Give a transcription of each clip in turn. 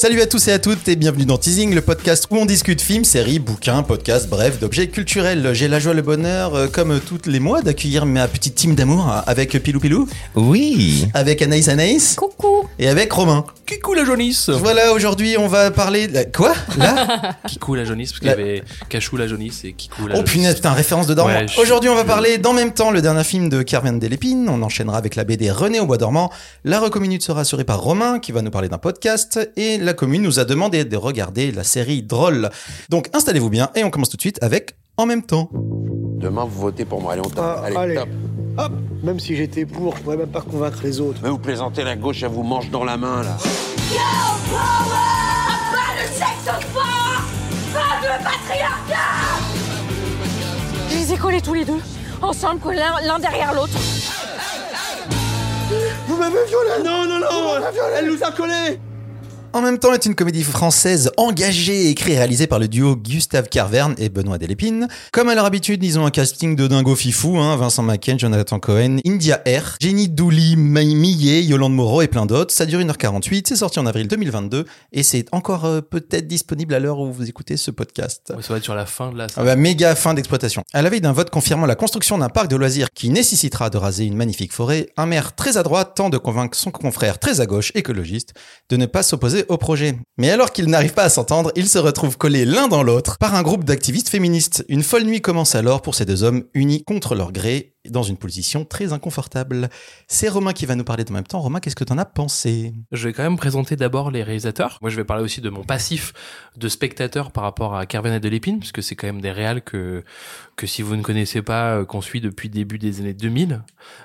Salut à tous et à toutes et bienvenue dans Teasing, le podcast où on discute films, séries, bouquins, podcasts, bref, d'objets culturels. J'ai la joie, le bonheur, euh, comme tous les mois, d'accueillir ma petite team d'amour hein, avec Pilou Pilou, Oui. avec Anaïs Anaïs Coucou et avec Romain. Kikou la jaunisse Voilà, aujourd'hui on va parler... de- Quoi? Là? Kikou la jaunisse, parce qu'il y avait Cachou la jaunisse et Kikou la Oh jaunisse. punaise, putain, référence de dormant. Ouais, je- Aujourd'hui, on va parler d'en même temps le dernier film de Carmen Delépine. On enchaînera avec la BD René au bois dormant. La recominute sera assurée par Romain, qui va nous parler d'un podcast. Et la commune nous a demandé de regarder la série Drôle. Donc, installez-vous bien et on commence tout de suite avec En même temps. Demain, vous votez pour moi. Allez, on tape. Ah, allez, allez. top. Hop Même si j'étais pour, je pourrais même pas convaincre les autres. Mais vous plaisantez, la gauche, elle vous mange dans la main, là. Je les ai collés tous les deux, ensemble, collés l'un l'un derrière l'autre. Vous m'avez violé Non, non, non Elle nous a collés En même temps est une comédie française engagée, écrite et réalisée par le duo Gustave Carverne et Benoît Delépine. Comme à leur habitude, ils ont un casting de dingo fifou, hein, Vincent Macken, Jonathan Cohen, India R, Jenny Douli, Millet, Yolande Moreau et plein d'autres. Ça dure 1h48, c'est sorti en avril 2022 et c'est encore euh, peut-être disponible à l'heure où vous écoutez ce podcast. Ouais, ça va être sur la fin de la Ah bah, méga fin d'exploitation. À la veille d'un vote confirmant la construction d'un parc de loisirs qui nécessitera de raser une magnifique forêt, un maire très à droite tente de convaincre son confrère très à gauche, écologiste, de ne pas s'opposer au projet. Mais alors qu'ils n'arrivent pas à s'entendre, ils se retrouvent collés l'un dans l'autre par un groupe d'activistes féministes. Une folle nuit commence alors pour ces deux hommes unis contre leur gré dans une position très inconfortable. C'est Romain qui va nous parler en même temps. Romain, qu'est-ce que t'en as pensé? Je vais quand même présenter d'abord les réalisateurs. Moi, je vais parler aussi de mon passif de spectateur par rapport à Carven et Delépine, puisque c'est quand même des réals que, que si vous ne connaissez pas, euh, qu'on suit depuis début des années 2000.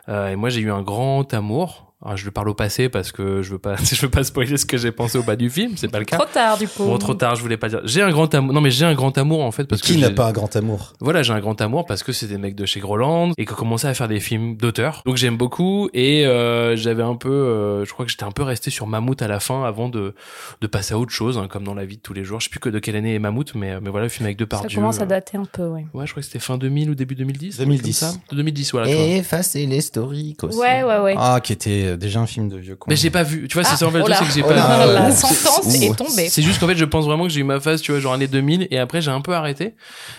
Euh, et moi, j'ai eu un grand amour. Alors, je le parle au passé parce que je veux pas, je veux pas spoiler ce que j'ai pensé au bas du film. C'est pas le cas. Trop tard, du coup. Bon, trop tard, je voulais pas dire. J'ai un grand amour. Non, mais j'ai un grand amour, en fait, parce que Qui n'a pas un grand amour? Voilà, j'ai un grand amour parce que c'est des mecs de chez Groland et qui ont commencé à faire des films d'auteur. Donc j'aime beaucoup et euh, j'avais un peu, euh, je crois que j'étais un peu resté sur Mammouth à la fin avant de de passer à autre chose, hein, comme dans la vie de tous les jours. Je sais plus que de quelle année est Mammouth, mais mais voilà, le film avec Ça Depardieu. commence à euh, dater un peu, ouais. Ouais, je crois que c'était fin 2000 ou début 2010. 2010. comme ça. 2010, voilà. vois. Effacer l'historique aussi. Ouais, ouais, ouais. Ah, qui était euh, déjà un film de vieux con. Mais j'ai pas vu. Tu vois, c'est Ah, ça en fait le oh truc, là. c'est que j'ai Oh pas. vu. La sentence est tombée. C'est juste qu'en fait, je pense vraiment que j'ai eu ma phase, tu vois, genre année 2000, et après j'ai un peu arrêté.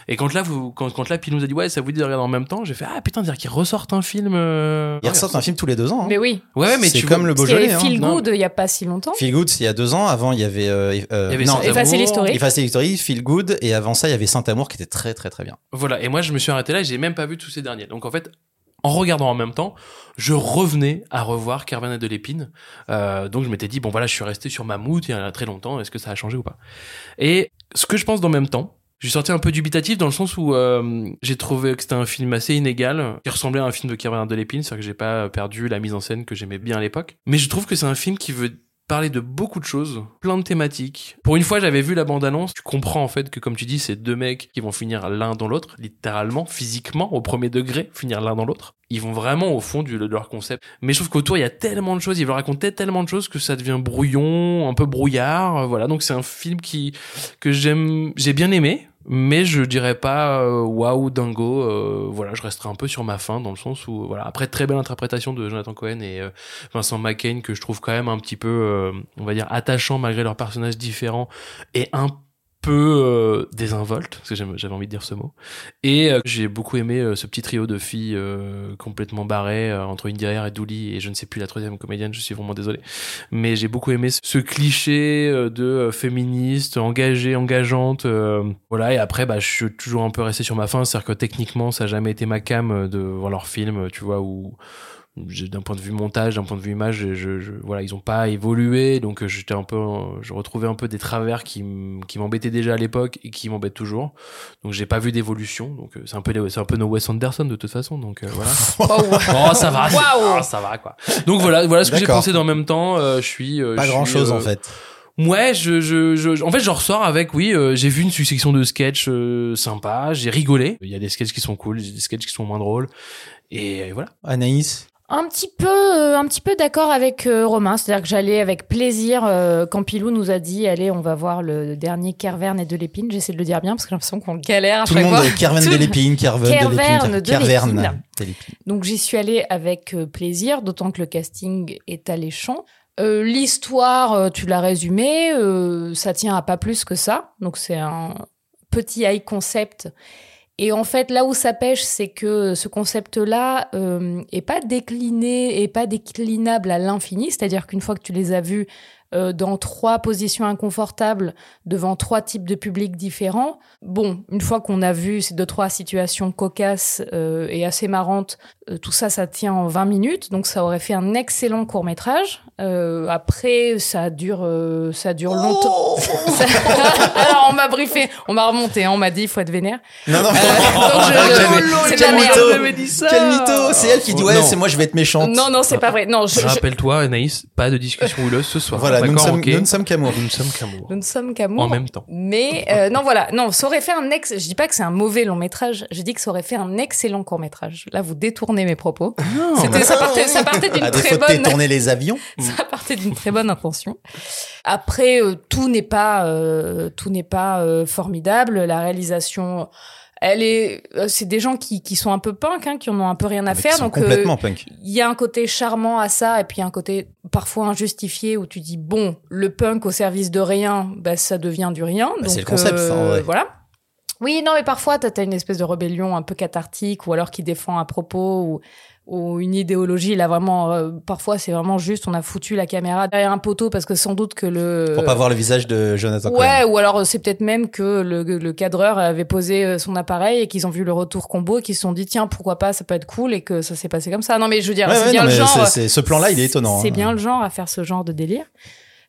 Et quand là, vous, quand, quand là, Pile nous a dit ouais, ça vous dit de regarder en même temps, j'ai fait ah putain, dire qu'ils ressortent un film. euh, Ils ressortent un film tous les deux ans. hein. Mais oui. Ouais, mais c'est tu comme vois- le Beaujolais. hein. Feel Non. Good il y a pas si longtemps. Feel Good, c'est il y a deux ans. Avant, il y avait. euh, euh, Il y avait non, Saint-Amour. Effacer l'historique. Effacer l'historique, Feel Good, et avant ça, il y avait Saint-Amour qui était très très très bien. Voilà, et moi je me suis arrêté là et j'ai même pas vu tous ces derniers. Donc en fait, en regardant en même temps, je revenais à revoir Carvan et de l'épine. Euh, donc je m'étais dit, bon voilà, je suis resté sur Mammouth il y a très longtemps, est-ce que ça a changé ou pas? Et ce que je pense d'en même temps, je suis sorti un peu dubitatif dans le sens où euh, j'ai trouvé que c'était un film assez inégal, qui ressemblait à un film de Carvan de l'épine, c'est-à-dire que j'ai pas perdu la mise en scène que j'aimais bien à l'époque. Mais je trouve que c'est un film qui veut parler de beaucoup de choses, plein de thématiques. Pour une fois, j'avais vu la bande-annonce, tu comprends en fait que comme tu dis, c'est deux mecs qui vont finir l'un dans l'autre, littéralement, physiquement, au premier degré, finir l'un dans l'autre. Ils vont vraiment au fond du, de leur concept. Mais je trouve qu'autour, il y a tellement de choses, ils veulent raconter tellement de choses que ça devient brouillon, un peu brouillard, euh, voilà. Donc c'est un film qui, que j'aime, j'ai bien aimé, mais je dirais pas euh, waouh dingo euh, voilà je resterai un peu sur ma fin dans le sens où voilà. Après très belle interprétation de Jonathan Cohen et euh, Vincent McCain que je trouve quand même un petit peu on va dire attachant malgré leurs personnages différents et un peu euh, désinvolte parce que j'avais envie de dire ce mot. Et euh, j'ai beaucoup aimé euh, ce petit trio de filles complètement barrées entre India Air et Dooley et je ne sais plus la troisième comédienne je suis vraiment désolé. Mais j'ai beaucoup aimé ce- cliché de féministe engagée engageante voilà. Et après bah je suis toujours un peu resté sur ma fin c'est à dire que techniquement ça a jamais été ma cam de voir leur film tu vois où d'un point de vue montage, d'un point de vue image, je, je- voilà, ils ont pas évolué, donc euh, j'étais un peu, euh, je retrouvais un peu des travers qui, m'embêtaient déjà à l'époque et qui m'embêtent toujours. Donc j'ai pas vu d'évolution, donc euh, c'est un peu, c'est un peu nos Wes Anderson de toute façon, donc euh, voilà. oh ça va, Waouh. oh, ça va quoi. Donc voilà, voilà ce que j'ai pensé dans le même temps. euh, je suis euh, Pas grand suis, chose en fait. Ouais, je, je, je, en fait, je ressors avec, oui, euh, j'ai vu une succession de sketchs euh, sympas, j'ai rigolé. Il y a des sketchs qui sont cool, des sketchs qui sont moins drôles. Et voilà. Anaïs? Un petit peu, euh, un petit peu d'accord avec euh, Romain. C'est-à-dire que j'allais avec plaisir euh, quand Pilou nous a dit allez, on va voir le dernier Kerverne et de l'épine. J'essaie de le dire bien parce que j'ai l'impression qu'on galère à Tout le monde fois. Tout- Delépine, Kerven Kerverne de Kerverne Lépine. Donc j'y suis allée avec euh, plaisir, d'autant que le casting est alléchant. L'histoire, tu l'as résumé, euh, ça tient à pas plus que ça. Donc c'est un petit high concept. Et en fait, là où ça pêche, c'est que ce concept-là euh, est pas décliné et pas déclinable à l'infini. C'est-à-dire qu'une fois que tu les as vus euh, dans trois positions inconfortables devant trois types de publics différents, bon, une fois qu'on a vu ces deux trois situations cocasses euh, et assez marrantes, euh, tout ça, ça tient en 20 minutes. Donc ça aurait fait un excellent court métrage. Euh, après, ça dure, euh, ça dure longtemps. Ça- Alors on m'a briefé, on m'a remonté, hein, on m'a dit il faut être vénère. Non, non. Euh, donc je- c'est la Quel merde. mytho Quel mytho C'est elle qui dit Oh, ouais, non. c'est moi, je vais être méchante. Non, non, c'est pas vrai. Non, je, je- Rappelle-toi, Anaïs, pas de discussion houleuse ce soir. Voilà, nous ne D'accord, sommes, ok nous ne sommes qu'amour. Nous ne sommes qu'amour. nous ne sommes qu'amour. En même temps. Mais euh, non, voilà, non, ça aurait fait un ex. Je dis pas que c'est un mauvais long métrage. Je dis que ça aurait fait un excellent court métrage. Là, vous détournez mes propos. C'était ça partait, ça partait d'une À très bonne. détourner les avions. ça partait d'une très bonne intention. Après, euh, tout n'est pas, euh, tout n'est pas euh, formidable. La réalisation, elle est, euh, c'est des gens qui, qui sont un peu punk, hein, qui en ont un peu rien à Mais faire. Donc, euh, complètement punk. il y a un côté charmant à ça, et puis un côté parfois injustifié où tu dis bon, le punk au service de rien, bah ça devient du rien. Bah, donc c'est le concept, ça, en vrai. voilà. Oui, non, mais parfois t'as as une espèce de rébellion un peu cathartique, ou alors qui défend un propos ou ou une idéologie. Là, vraiment, euh, parfois c'est vraiment juste, on a foutu la caméra derrière un poteau parce que sans doute que le Pour pas voir le visage de Jonathan Cohen. Ouais, ou alors euh, c'est peut-être même que le, le cadreur avait posé euh, son appareil et qu'ils ont vu le retour combo et qu'ils se sont dit tiens pourquoi pas ça peut être cool et que ça s'est passé comme ça. Non mais je veux dire Ouais, c'est ouais, bien non, le genre. c'est- c'est- ce plan-là, il est étonnant. C'est hein. bien le genre à faire ce genre de délire.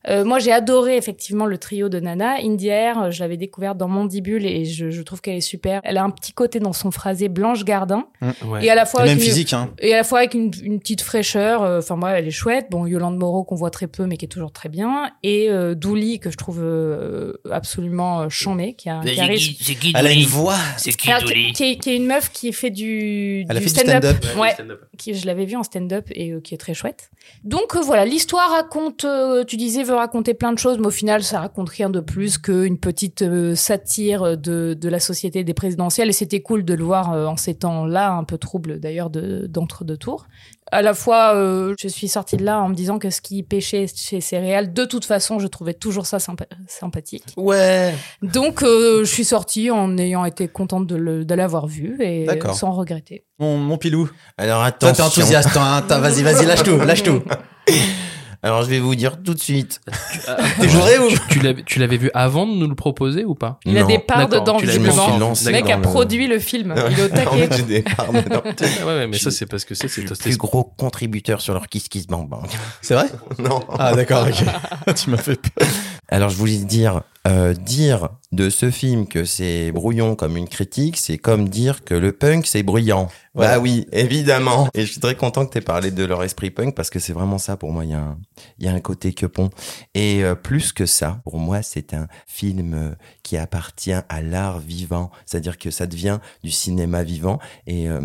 Euh, moi, j'ai adoré effectivement le trio de Nana. Indie Air, euh, je l'avais découverte dans Mandibule et je, je trouve qu'elle est super. Elle a un petit côté dans son phrasé Blanche Gardin Ouais. et à la fois Et même avec une- physique, hein. et à la fois avec une, une petite fraîcheur. euh, Enfin, moi, elle est chouette. Bon, Yolande Moreau qu'on voit très peu, mais qui est toujours très bien. Et euh, Douli que je trouve euh, absolument euh, chambée, qui a qui Elle a une voix. C'est qui Alors, Douli qui est, qui est une meuf qui fait du, stand-up. Ouais, stand-up. qui je l'avais vu en stand-up et euh, qui est très chouette. Donc euh, voilà, l'histoire raconte, euh, tu disais, raconter plein de choses, mais au final, ça raconte rien de plus qu'une petite euh, satire de, de la société des présidentielles. Et c'était cool de le voir euh, en ces temps-là, un peu trouble d'ailleurs de- d'entre-deux tours. À la fois, euh, je suis sortie de là en me disant que ce qui pêchait chez Céréales, de toute façon, je trouvais toujours ça sympa- sympathique. Ouais. Donc, euh, je suis sortie en ayant été contente de l'avoir vu et sans regretter. Mon, mon pilou. Alors Toi, attention. t'es enthousiaste, toi, hein. Vas-y, vas-y, lâche tout, lâche tout. Alors je vais vous dire tout de suite. Ou Tu l'avais, tu l'avais vu avant de nous le proposer ou pas Il a Non. des parts D'accord, dedans, tu l'as Je me visiblement. lancé Le mec dans a le- produit le film. Il est au En taquet. fait, j'ai des parts dedans. Ouais, ouais, mais ça c'est parce que c'est, c'est le plus gros contributeur sur leur Kiss Kiss Bang Bang. C'est vrai? Non. Ah, d'accord, ok. tu m'as fait peur. Alors je voulais dire, euh, dire de ce film que c'est brouillon comme une critique, c'est comme dire que le punk c'est bruyant. Voilà. Bah oui, évidemment. Et je suis très content que tu aies parlé de leur esprit punk parce que c'est vraiment ça pour moi. Il y a un, il y a un côté quepon. Et euh, plus que ça, pour moi, c'est un film euh, qui appartient à l'art vivant. C'est-à-dire que ça devient du cinéma vivant. Et euh,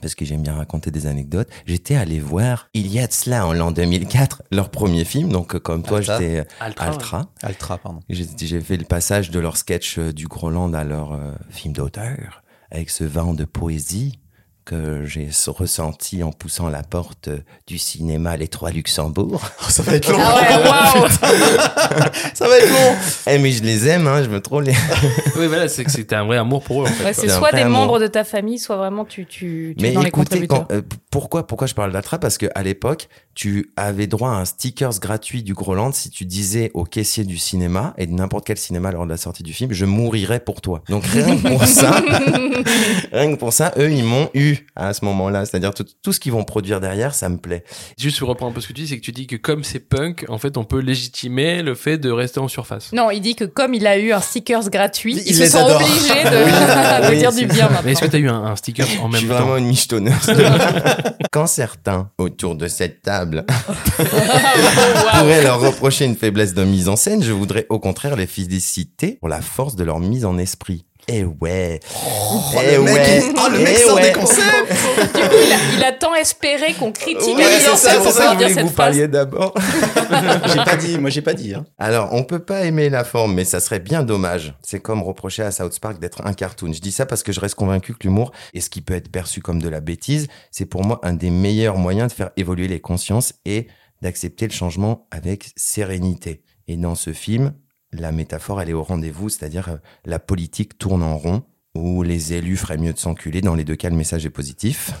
parce que j'aime bien raconter des anecdotes. J'étais allé voir, il y a de cela en l'an 2004, leur premier film. Donc, euh, comme toi, j'étais Altra, Altra. Altra, pardon. J'ai fait le passage de leur sketch euh, du Groland à leur euh, film d'auteur, avec ce vent de poésie que j'ai ressenti en poussant la porte euh, du cinéma Les Trois Luxembourg. Oh, ça va être long. Ah ouais, waouh Ça va être long. Eh mais je les aime, hein, je me trouve les... Oui, voilà, c'est que c'était un vrai amour pour eux en fait. Ouais, quoi. C'est soit des amour. membres de ta famille, soit vraiment tu, tu, Mais dans les écoutez, contributeurs. quand- euh, pourquoi, pourquoi je parle d'Altra? Parce que à l'époque, tu avais droit à un stickers gratuit du Groland si tu disais au caissier du cinéma et de n'importe quel cinéma lors de la sortie du film, je mourirais pour toi. Donc rien que pour ça, rien que pour ça, eux ils m'ont eu à ce moment-là. C'est-à-dire tout, tout ce qu'ils vont produire derrière, ça me plaît. Juste pour reprendre un peu ce que tu dis, c'est que tu dis que comme c'est punk, en fait, on peut légitimer le fait de rester en surface. Non, il dit que comme il a eu un stickers gratuit, Il ils se sont adore. obligés de, de Oui, dire du bien maintenant. Mais est-ce que t'as eu un, un sticker en je même suis temps? vraiment une michetonneuse. Quand certains autour de cette table pourraient leur reprocher une faiblesse de mise en scène, je voudrais au contraire les féliciter pour la force de leur mise en esprit. Eh ouais. eh le mec, ouais. il- oh, le mec Eh sort ouais. des concepts. Du coup, il a, il a tant espéré qu'on critique Ouais, c'est ça, c'est pour ça que je pouvoir dire voulais que cette vous phrase. parliez d'abord. J'ai pas dit, moi j'ai pas dit. Hein. Alors, on peut pas aimer la forme, mais ça serait bien dommage. C'est comme reprocher à South Park d'être un cartoon. Je dis ça parce que je reste convaincu que l'humour, et ce qui peut être perçu comme de la bêtise, c'est pour moi un des meilleurs moyens de faire évoluer les consciences et d'accepter le changement avec sérénité. Et dans ce film, la métaphore, elle est au rendez-vous, c'est-à-dire euh, la politique tourne en rond, où les élus feraient mieux de s'enculer. Dans les deux cas, le message est positif.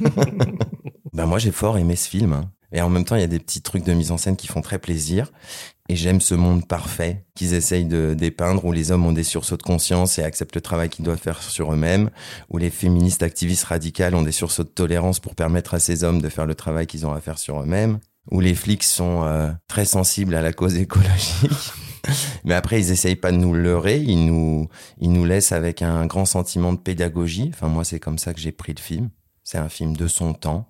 ben moi, j'ai fort aimé ce film. hein. Et en même temps, il y a des petits trucs de mise en scène qui font très plaisir. Et j'aime ce monde parfait qu'ils essayent de dépeindre, où les hommes ont des sursauts de conscience et acceptent le travail qu'ils doivent faire sur eux-mêmes, où les féministes activistes radicales ont des sursauts de tolérance pour permettre à ces hommes de faire le travail qu'ils ont à faire sur eux-mêmes, où les flics sont euh, très sensibles à la cause écologique. Mais après, ils essayent pas de nous leurrer, ils nous, ils nous laissent avec un grand sentiment de pédagogie. Enfin, moi, c'est comme ça que j'ai pris le film. C'est un film de son temps.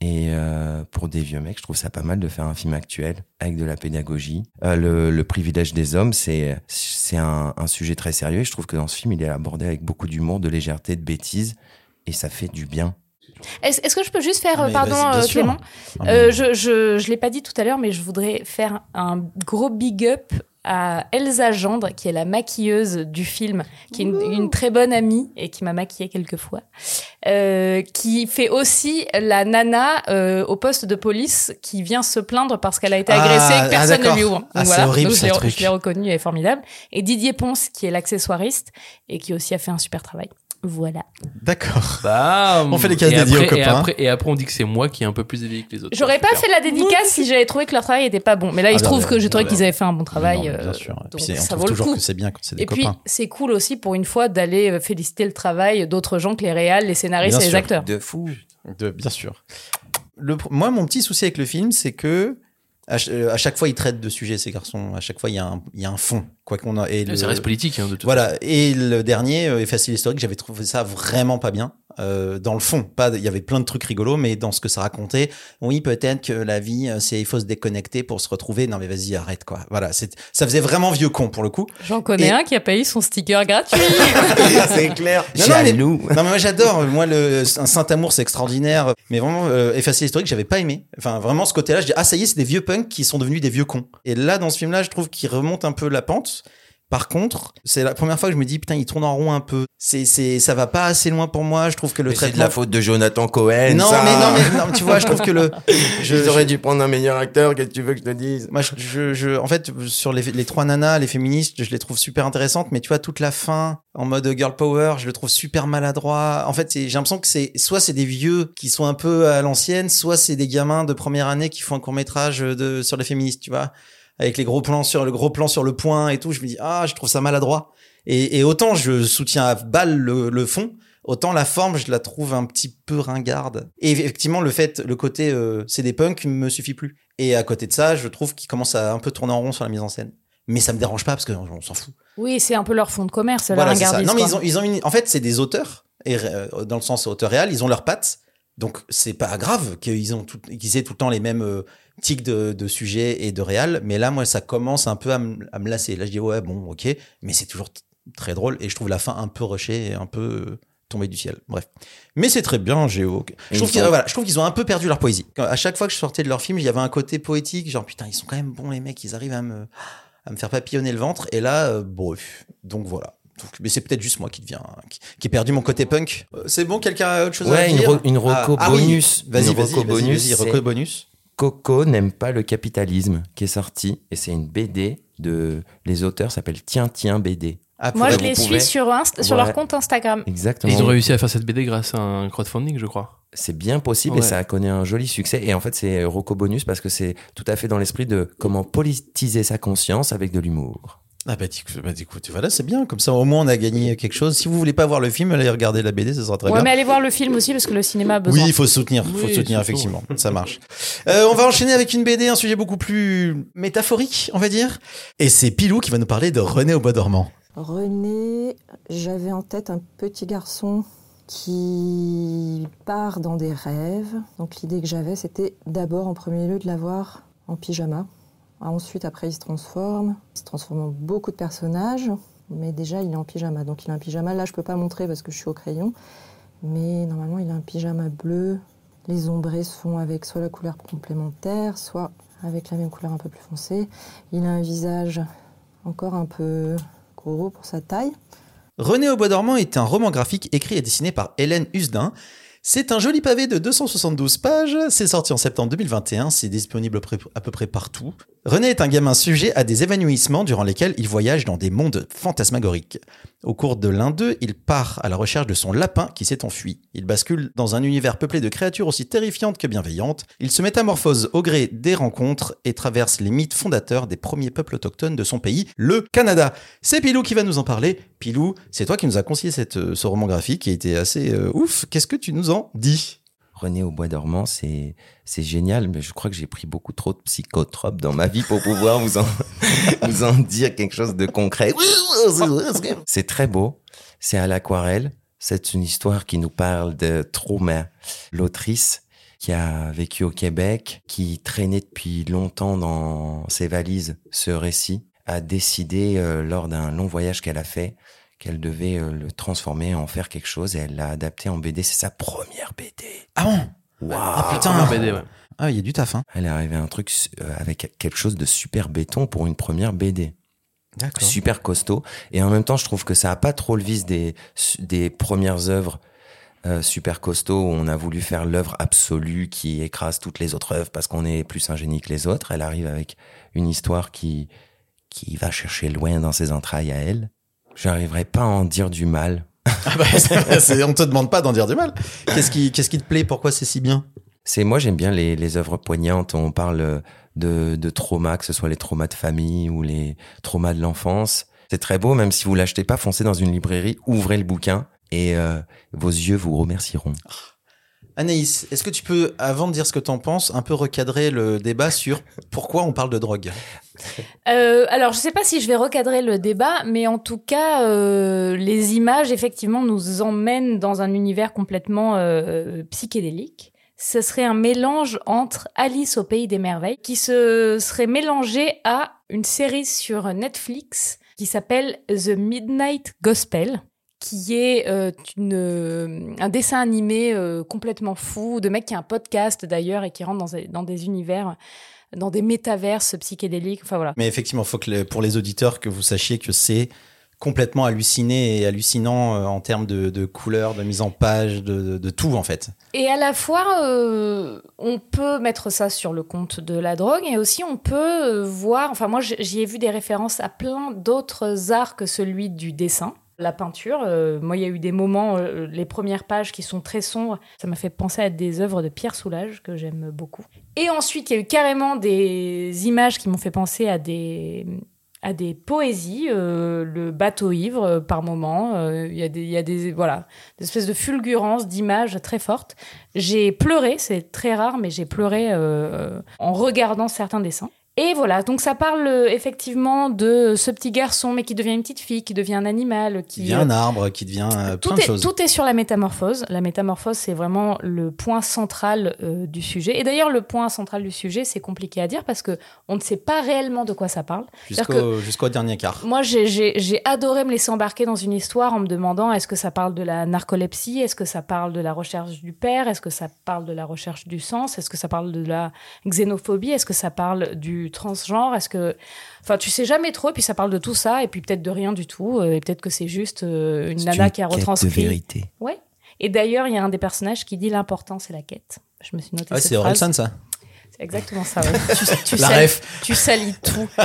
Et euh, pour des vieux mecs, je trouve ça pas mal de faire un film actuel avec de la pédagogie. Euh, le, privilège des hommes, c'est c'est un, un sujet très sérieux. Et je trouve que dans ce film, il est abordé avec beaucoup d'humour, de légèreté, de bêtise, et ça fait du bien. Est-ce que je peux juste faire, Ah, mais pardon, euh. Clément Ah, Euh, je je, je l'ai pas dit tout à l'heure, mais je voudrais faire un gros big up à Elsa Gendre, qui est la maquilleuse du film, qui est une, une très bonne amie et qui m'a maquillée quelques fois, euh, qui fait aussi la nana euh, au poste de police qui vient se plaindre parce qu'elle a été Ah, agressée et que ah, personne ne lui ouvre. Ah, Donc c'est horrible, Donc je l'ai reconnue, elle est formidable. Et Didier Ponce, qui est l'accessoiriste et qui aussi a fait un super travail. Voilà. D'accord. Bam. On fait les cases Et dédiées après- aux Et copains. après, et après, on dit que c'est moi qui est un peu plus éveillé que les autres. J'aurais pas fait la dédicace si j'avais trouvé que leur travail était pas bon. Mais là, il Ah se bah, trouve bah, que j'ai trouvé bah, qu'ils avaient fait un bon travail. Non, bien euh, sûr. Et donc puis c'est- on ça trouve vaut le coup. que c'est bien quand c'est des Et puis, c'est cool aussi pour une fois d'aller euh, féliciter le travail d'autres gens que les réals, les scénaristes Bien et les sûr. acteurs. De fou. De- bien sûr. Le, moi, mon petit souci avec le film, c'est que à, euh, à chaque fois, il traite de sujets, ces garçons. À chaque fois, il y a un, il y a un fond. Quoi qu'on a. Et le- Ça reste politique, hein, de Voilà. Et le dernier, euh, Effacer l'historique, j'avais trouvé ça vraiment pas bien. Euh, dans le fond, pas, il y avait plein de trucs rigolos, mais dans ce que ça racontait, oui, peut-être que la vie, euh, c'est, il faut se déconnecter pour se retrouver. Non, mais vas-y, arrête, quoi. Voilà. C'est, ça faisait vraiment vieux con, pour le coup. J'en connais Et- un qui a payé son sticker gratuit. c'est clair. Non, non, mais-. Non, mais moi, j'adore. Moi, le, un Saint-Amour, c'est extraordinaire. Mais vraiment, euh, Effacer l'historique, j'avais pas aimé. Enfin, vraiment, ce côté-là, je dis, ah, ça y est, c'est des vieux punks qui sont devenus des vieux cons. Et là, dans ce film-là, je trouve qu'il remonte un peu la pente. Par contre, c'est la première fois que je me dis, putain, il tourne en rond un peu. C'est, c'est, ça va pas assez loin pour moi. Je trouve que le Mais C'est de traitement. la faute de Jonathan Cohen. non, ça. mais non, mais non, tu vois, je trouve que le. Je, Ils auraient dû prendre un meilleur acteur. Qu'est-ce que tu veux que je te dise? Moi, je, je, je- en fait, sur les, les trois nanas, les féministes, je les trouve super intéressantes, mais tu vois, toute la fin, en mode girl power, je le trouve super maladroit. En fait, j'ai l'impression que c'est, soit c'est des vieux qui sont un peu à l'ancienne, soit c'est des gamins de première année qui font un court métrage de, sur les féministes, tu vois, avec les gros plans sur le gros plan sur le point et tout. Je me dis, ah, je trouve ça maladroit. Et, et autant je soutiens à balle le, le fond, autant la forme, je la trouve un petit peu ringarde. Et effectivement, le fait, le côté, euh, c'est des punks, me suffit plus. Et à côté de ça, je trouve qu'ils commencent à un peu tourner en rond sur la mise en scène. Mais ça me dérange pas parce qu'on on s'en fout. oui, c'est un peu leur fond de commerce, Voilà, la. Non, mais ils ont, ils ont une, en fait, c'est des auteurs. Et euh, dans le sens auteur réel, ils ont leurs pattes. Donc, c'est pas grave qu'ils ont tout, qu'ils aient tout le temps les mêmes euh, tics de, de sujets et de réal. Mais là, moi, ça commence un peu à, me- à me lasser. Là, je dis, ouais, bon, ok. Mais c'est toujours très drôle. Et je trouve la fin un peu rushée et un peu euh, tombée du ciel. Bref. Mais c'est très bien, Géo. Je trouve, qu'ils, ont- voilà, je trouve qu'ils ont un peu perdu leur poésie. À chaque fois que je sortais de leur film, il y avait un côté poétique. Genre, putain, ils sont quand même bons, les mecs. Ils arrivent à me, à me faire papillonner le ventre. Et là, euh, bref. Donc voilà. Donc, mais c'est peut-être juste moi qui devient, qui, qui ai perdu mon côté punk. Euh, C'est bon, quelqu'un a autre chose à Ouais, dire ro- une roco Ah, ah oui. bonus. Vas-y, Une vas-y, bonus. reco. Coco n'aime pas le capitalisme qui est sorti et c'est une BD de les auteurs s'appellent Tiens Tiens BD. Ah, Moi, je les pouvez- suis sur, Inst- sur Ouais. leur compte Instagram. Exactement. Ils ont réussi à faire cette BD grâce à un crowdfunding, je crois. C'est bien possible Ouais. et ça a connu un joli succès. Et en fait, c'est Rocco Bonus parce que c'est tout à fait dans l'esprit de comment politiser sa conscience avec de l'humour. Ah bah, bah, écoute, voilà, c'est bien. Comme ça, au moins, on a gagné quelque chose. Si vous voulez pas voir le film, allez regarder la BD, ça sera très Ouais, bien. mais allez voir le film aussi parce que le cinéma a besoin. Oui, il faut soutenir, faut Oui, soutenir effectivement, ça marche. Euh, on va enchaîner avec une BD, un sujet beaucoup plus métaphorique, on va dire. Et c'est Pilou qui va nous parler de René au bois dormant. René, j'avais en tête un petit garçon qui part dans des rêves. Donc l'idée que j'avais, c'était d'abord en premier lieu de l'avoir en pyjama. Ensuite, après, il se transforme. Il se transforme en beaucoup de personnages. Mais déjà, il est en pyjama. Donc il a un pyjama. Là, je peux pas montrer parce que je suis au crayon. Mais normalement, il a un pyjama bleu. Les ombrés se font avec soit la couleur complémentaire, soit avec la même couleur un peu plus foncée. Il a un visage encore un peu gros pour sa taille. René au bois dormant est un roman graphique écrit et dessiné par Hélène Husdin. C'est un joli pavé de 272 pages, c'est sorti en septembre 2021, c'est disponible à peu près partout. René est un gamin sujet à des évanouissements durant lesquels il voyage dans des mondes fantasmagoriques. Au cours de l'un d'eux, il part à la recherche de son lapin qui s'est enfui. Il bascule dans un univers peuplé de créatures aussi terrifiantes que bienveillantes. Il se métamorphose au gré des rencontres et traverse les mythes fondateurs des premiers peuples autochtones de son pays, le Canada. C'est Pilou qui va nous en parler. Pilou, c'est toi qui nous as conseillé cette, euh, ce roman graphique qui a été assez euh, ouf. Qu'est-ce que tu nous en dis? René au bois dormant, c'est c'est génial, mais je crois que j'ai pris beaucoup trop de psychotropes dans ma vie pour pouvoir vous en vous en dire quelque chose de concret. C'est très beau, c'est à l'aquarelle. C'est une histoire qui nous parle de Trauma, l'autrice qui a vécu au Québec, qui traînait depuis longtemps dans ses valises ce récit, a décidé euh, lors d'un long voyage qu'elle a fait qu'elle devait euh, le transformer, en faire quelque chose, et elle l'a adapté en BD. C'est sa première BD. Ah bon? Waouh Ah, putain. BD, ouais. Ah, il y a du taf, hein. Elle est arrivée à un truc euh, avec quelque chose de super béton pour une première BD. D'accord. Super costaud. Et en même temps, je trouve que ça a pas trop le vice des, des premières œuvres euh, super costauds où on a voulu faire l'œuvre absolue qui écrase toutes les autres œuvres parce qu'on est plus un génie que les autres. Elle arrive avec une histoire qui, qui va chercher loin dans ses entrailles à elle. J'arriverai pas à en dire du mal. Ah bah, c'est- on te demande pas d'en dire du mal. Qu'est-ce qui, qu'est-ce qui te plaît? Pourquoi c'est si bien? C'est moi j'aime bien les, les œuvres poignantes. On parle de, de traumas, que ce soit les traumas de famille ou les traumas de l'enfance. C'est très beau, même si vous l'achetez pas, foncez dans une librairie, ouvrez le bouquin et euh, vos yeux vous remercieront. Anaïs, est-ce que tu peux, avant de dire ce que t'en penses, un peu recadrer le débat sur pourquoi on parle de drogue? Euh, alors, je sais pas si je vais recadrer le débat, mais en tout cas, euh, les images, effectivement, nous emmènent dans un univers complètement euh, psychédélique. Ce serait un mélange entre Alice au pays des merveilles, qui se serait mélangé à une série sur Netflix qui s'appelle The Midnight Gospel qui est euh, une, euh, un dessin animé euh, complètement fou, de mec qui a un podcast d'ailleurs et qui rentre dans, des- dans des univers, dans des métaverses psychédéliques. Enfin voilà. Mais effectivement, faut que le- pour les auditeurs que vous sachiez que c'est complètement halluciné et hallucinant euh, en termes de, de couleurs, de mise en page, de, de- de tout en fait. Et à la fois, euh, on peut mettre ça sur le compte de la drogue et aussi on peut voir, enfin moi j'y ai vu des références à plein d'autres arts que celui du dessin. La peinture, euh, moi il y a eu des moments, euh, les premières pages qui sont très sombres, ça m'a fait penser à des œuvres de Pierre Soulages que j'aime beaucoup. Et ensuite il y a eu carrément des images qui m'ont fait penser à des à des poésies, euh, le bateau ivre euh, par moment, euh, il y a des y a des voilà, des espèces de fulgurances d'images très fortes. J'ai pleuré, c'est très rare, mais j'ai pleuré euh, en regardant certains dessins. Et voilà, donc ça parle euh, effectivement de ce petit garçon, mais qui devient une petite fille, qui devient un animal, Qui devient un arbre, qui devient euh, tout plein de choses. tout est sur la métamorphose. La métamorphose, c'est vraiment le point central euh, du sujet. Et d'ailleurs, le point central du sujet, c'est compliqué à dire parce que on ne sait pas réellement de quoi ça parle. Jusqu'au dernier quart. Moi, j'ai adoré me laisser embarquer dans une histoire en me demandant est-ce que ça parle de la narcolepsie, est-ce que ça parle de la recherche du père, est-ce que ça parle de la recherche du sens, est-ce que ça parle de la xénophobie, est-ce que ça parle du transgenre, est-ce que, enfin, tu sais jamais trop, et puis ça parle de tout ça, et puis peut-être de rien du tout, euh, et peut-être que c'est juste euh, une nana une qui a quête de retranscrit. vérité. Ouais. Et d'ailleurs, il y a un des personnages qui dit l'important, c'est la quête. Je me suis noté Ouais, cette c'est. Orelsan ça. C'est exactement ça. ouais. tu, tu La salis- ref. tu salis tout.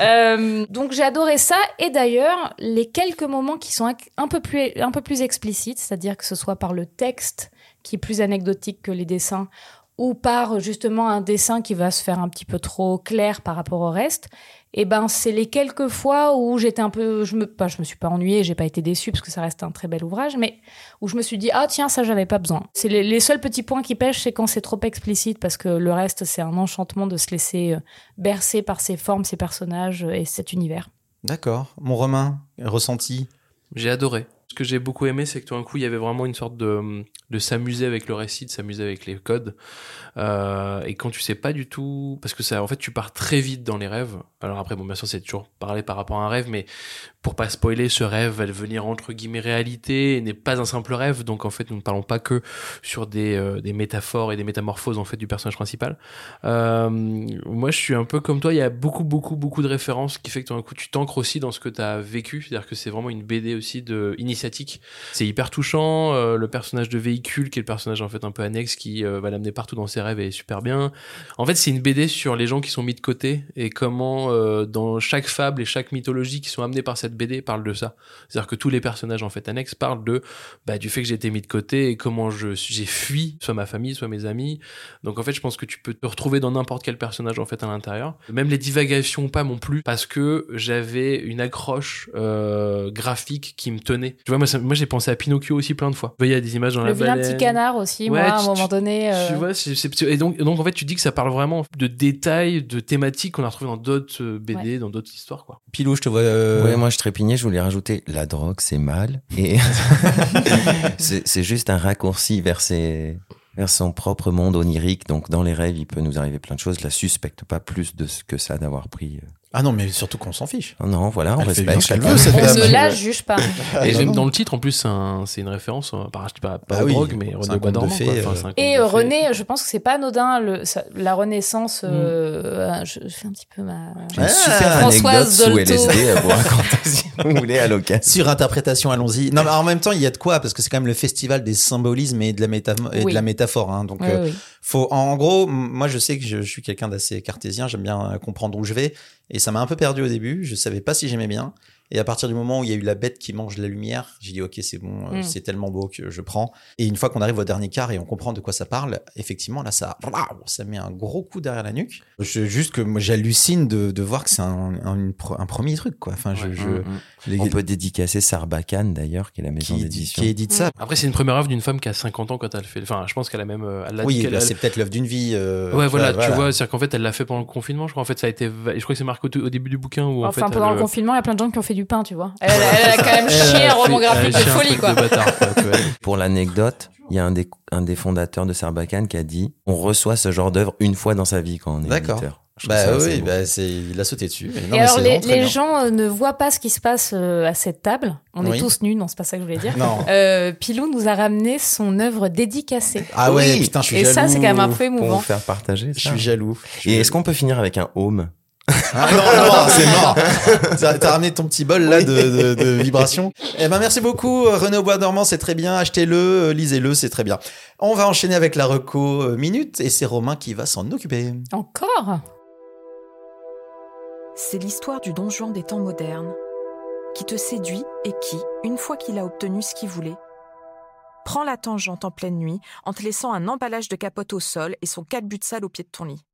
Euh, donc j'ai adoré ça. Et d'ailleurs, les quelques moments qui sont un peu plus un peu plus explicites, c'est-à-dire que ce soit par le texte qui est plus anecdotique que les dessins, ou par justement un dessin qui va se faire un petit peu trop clair par rapport au reste. Et ben c'est les quelques fois où j'étais un peu, je me, pas, je me suis pas ennuyée, j'ai pas été déçue parce que ça reste un très bel ouvrage, mais où je me suis dit ah tiens ça j'avais pas besoin. C'est les, les seuls petits points qui pêchent, c'est quand c'est trop explicite parce que le reste c'est un enchantement de se laisser euh, bercer par ces formes, ces personnages euh, et cet univers. D'accord. Mon Romain, ressenti? J'ai adoré. Ce que j'ai beaucoup aimé, c'est que tout d'un coup, il y avait vraiment une sorte de, de s'amuser avec le récit, de s'amuser avec les codes. Euh, et quand tu sais pas du tout, parce que ça, en fait, tu pars très vite dans les rêves. Alors après, bon, bien sûr, c'est toujours parler par rapport à un rêve, mais pour pas spoiler, ce rêve va devenir entre guillemets réalité et n'est pas un simple rêve. Donc en fait, nous ne parlons pas que sur des, euh, métaphores et des métamorphoses en fait du personnage principal. Euh, moi, je suis un peu comme toi. Il y a beaucoup, beaucoup, beaucoup de références qui fait que coup, tu t'ancres aussi dans ce que tu as vécu. C'est-à-dire que c'est vraiment une BD aussi de initiatique. C'est hyper touchant. Euh, le personnage de véhicule, qui est le personnage en fait un peu annexe, qui va l'amener partout dans ses rêves, est super bien. En fait, c'est une BD sur les gens qui sont mis de côté et comment dans chaque fable et chaque mythologie qui sont amenés par cette BD parle de ça. C'est-à-dire que tous les personnages en fait annexes parlent de bah, du fait que j'ai été mis de côté et comment je j'ai fui soit ma famille, soit mes amis. Donc en fait, je pense que tu peux te retrouver dans n'importe quel personnage en fait à l'intérieur. Même les divagations pas non plus parce que j'avais une accroche euh, graphique qui me tenait. Tu vois moi ça- moi j'ai pensé à Pinocchio aussi plein de fois. Il y a des images dans Le la vilain baleine. petit canard aussi, Ouais, moi, à un moment donné. euh, Tu vois, c'est, c'est- et donc, donc en fait, tu dis que ça parle vraiment de détails, de thématiques qu'on a retrouvées dans d'autres euh, BD, dans d'autres histoires, quoi. Pilou, je te vois. euh, Ouais, moi je trépignais, je voulais rajouter la drogue, c'est mal. Et c'est juste un raccourci vers, ses- vers son propre monde onirique. Donc dans les rêves, il peut nous arriver plein de choses. Je la suspecte pas plus de ce que ça d'avoir pris. Ah non, mais surtout qu'on s'en fiche. Non, non, voilà, on Elle fait bien respecte. ce qu'elle veut, cette on ne la juge pas. et j'aime dans le titre, en plus, c'est, un- c'est une référence, euh, pas, je dis pas, pas aux oui, drogues, mais René Bois de dormant, fées, quoi. euh. Enfin, conte Et de fées. René, je pense que c'est pas anodin. Le, ça- la Renaissance, Mm. euh, je, je fais un petit peu ma. J'ai Ah, super Françoise anecdote sous. LSD à vous raconter si vous voulez à l'occasion. Surinterprétation, allons-y. Non, mais en même temps, il y a de quoi, parce que c'est quand même le festival des symbolismes et de la, méta et Oui. de la métaphore. Hein. Donc, Oui, euh, oui. En gros, moi, je sais que je, je suis quelqu'un d'assez cartésien. J'aime bien euh, comprendre où je vais. Et ça m'a un peu perdu au début. Je savais pas si j'aimais bien. Et à partir du moment où il y a eu la bête qui mange la lumière, j'ai dit, OK, c'est bon, euh, Mm. c'est tellement beau que je prends. Et une fois qu'on arrive au dernier quart et on comprend de quoi ça parle, effectivement, là, ça, ça met un gros coup derrière la nuque. Je, juste que moi, j'hallucine de, de voir que c'est un, un, premier truc, quoi. Enfin, je, Ouais. je, Mm, mm. les- On peut dédicacer Sarbacane d'ailleurs, qui est la maison qui, d'édition. qui édite ça. Après, c'est une première œuvre d'une femme qui a 50 ans quand elle fait. Enfin, je pense qu'elle a même. euh, Elle a dit Oui, qu'elle- bah, elle- c'est peut-être l'œuvre d'une vie. euh, Ouais, tu voilà, vois, tu vois, c'est-à-dire qu'en fait, elle l'a fait pendant le confinement, je crois. En fait, ça a été. Je crois que c'est marqué au, au début du bouquin où en Enfin, fait. pendant elle, le confinement, il y a plein de gens qui ont fait du pain, tu vois. Elle, elle- elle a quand même chié un roman graphique de folie, quoi. de bâtard, quoi, tu vois. Pour l'anecdote, il y a un des, un des fondateurs de Sarbacane qui a dit on reçoit ce genre d'œuvre une fois dans sa vie quand on est D'accord. Bah oui, bah c'est, il a sauté dessus. Mais non, Et mais alors, les, gens euh, ne voient pas ce qui se passe euh, à cette table. On Oui. est tous nus, non, c'est pas ça que je voulais dire. Non. Euh, Pilou nous a ramené son œuvre dédicacée. Ah ouais, putain, je suis Et jaloux. ça, c'est quand même un peu Pour émouvant. vous faire partager Je suis jaloux. Et est-ce qu'on peut finir avec un home? Ah non, non, c'est mort. T'as ramené ton petit bol là de, de, de vibrations. Eh ben merci beaucoup euh, René au bois dormant, c'est très bien. Achetez-le, euh, lisez-le, c'est très bien. On va enchaîner avec la reco euh, minute et c'est Romain qui va s'en occuper. Encore? C'est l'histoire du don Juan des temps modernes, qui te séduit et qui, une fois qu'il a obtenu ce qu'il voulait, prend la tangente en pleine nuit en te laissant un emballage de capote au sol et son 4 buts de sale au pied de ton lit.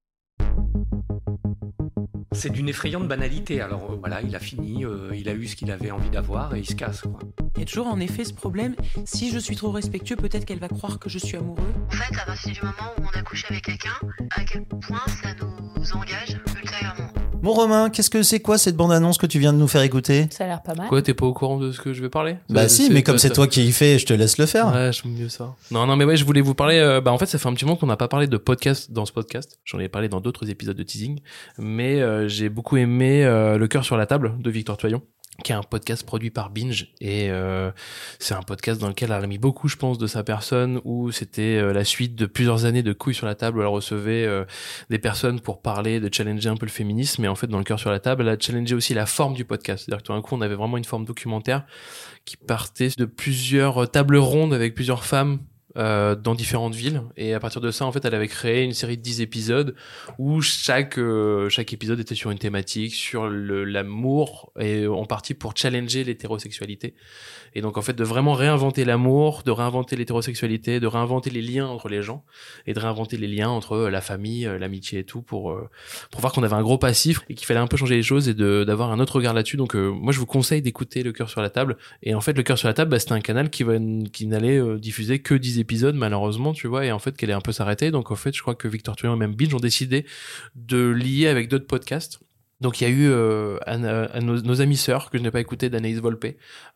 C'est d'une effrayante banalité. Alors euh, voilà, il a fini, euh, il a eu ce qu'il avait envie d'avoir et il se casse. Quoi. Il y a toujours en effet ce problème. Si je suis trop respectueux, peut-être qu'elle va croire que je suis amoureux. En fait, à partir du moment où on a couché avec quelqu'un, à quel point ça nous engage ultérieurement? Bon Romain, qu'est-ce que c'est quoi cette bande-annonce que tu viens de nous faire écouter? Ça a l'air pas mal. Quoi, t'es pas au courant de ce que je vais parler? Bah si, mais comme c'est toi qui y fais, je te laisse le faire. Ouais, j'aime mieux ça. Non, non, mais ouais, je voulais vous parler. euh, bah, en fait, ça fait un petit moment qu'on n'a pas parlé de podcast dans ce podcast. J'en ai parlé dans d'autres épisodes de teasing, mais euh, j'ai beaucoup aimé euh, Le cœur sur la table de Victor Toyon qui est un podcast produit par Binge. Et euh, c'est un podcast dans lequel elle a mis beaucoup je pense de sa personne où c'était euh, la suite de plusieurs années de couilles sur la table. Où elle recevait euh, des personnes pour parler de challenger un peu le féminisme. Et en fait dans le cœur sur la table elle a challengé aussi la forme du podcast. C'est-à-dire que tout d'un coup on avait vraiment une forme documentaire qui partait de plusieurs tables rondes avec plusieurs femmes euh, dans différentes villes. Et à partir de ça en fait elle avait créé une série de 10 épisodes où chaque euh, chaque épisode était sur une thématique sur l'amour et en partie pour challenger l'hétérosexualité. Et donc en fait de vraiment réinventer l'amour de réinventer l'hétérosexualité de réinventer les liens entre les gens et de réinventer les liens entre euh, la famille euh, l'amitié et tout pour euh, pour voir qu'on avait un gros passif et qu'il fallait un peu changer les choses et de d'avoir un autre regard là-dessus. Donc euh, moi je vous conseille d'écouter le cœur sur la table. Et en fait le cœur sur la table bah, c'était un canal qui va qui n'allait diffuser que 10 épisodes malheureusement tu vois et en fait qu'elle est un peu s'arrêter donc en fait je crois que Victor Tuyon et même Binge ont décidé de lier avec d'autres podcasts Donc il y a eu euh, un- nos, amis sœurs que je n'ai pas écouté d'Anaïs Volpe,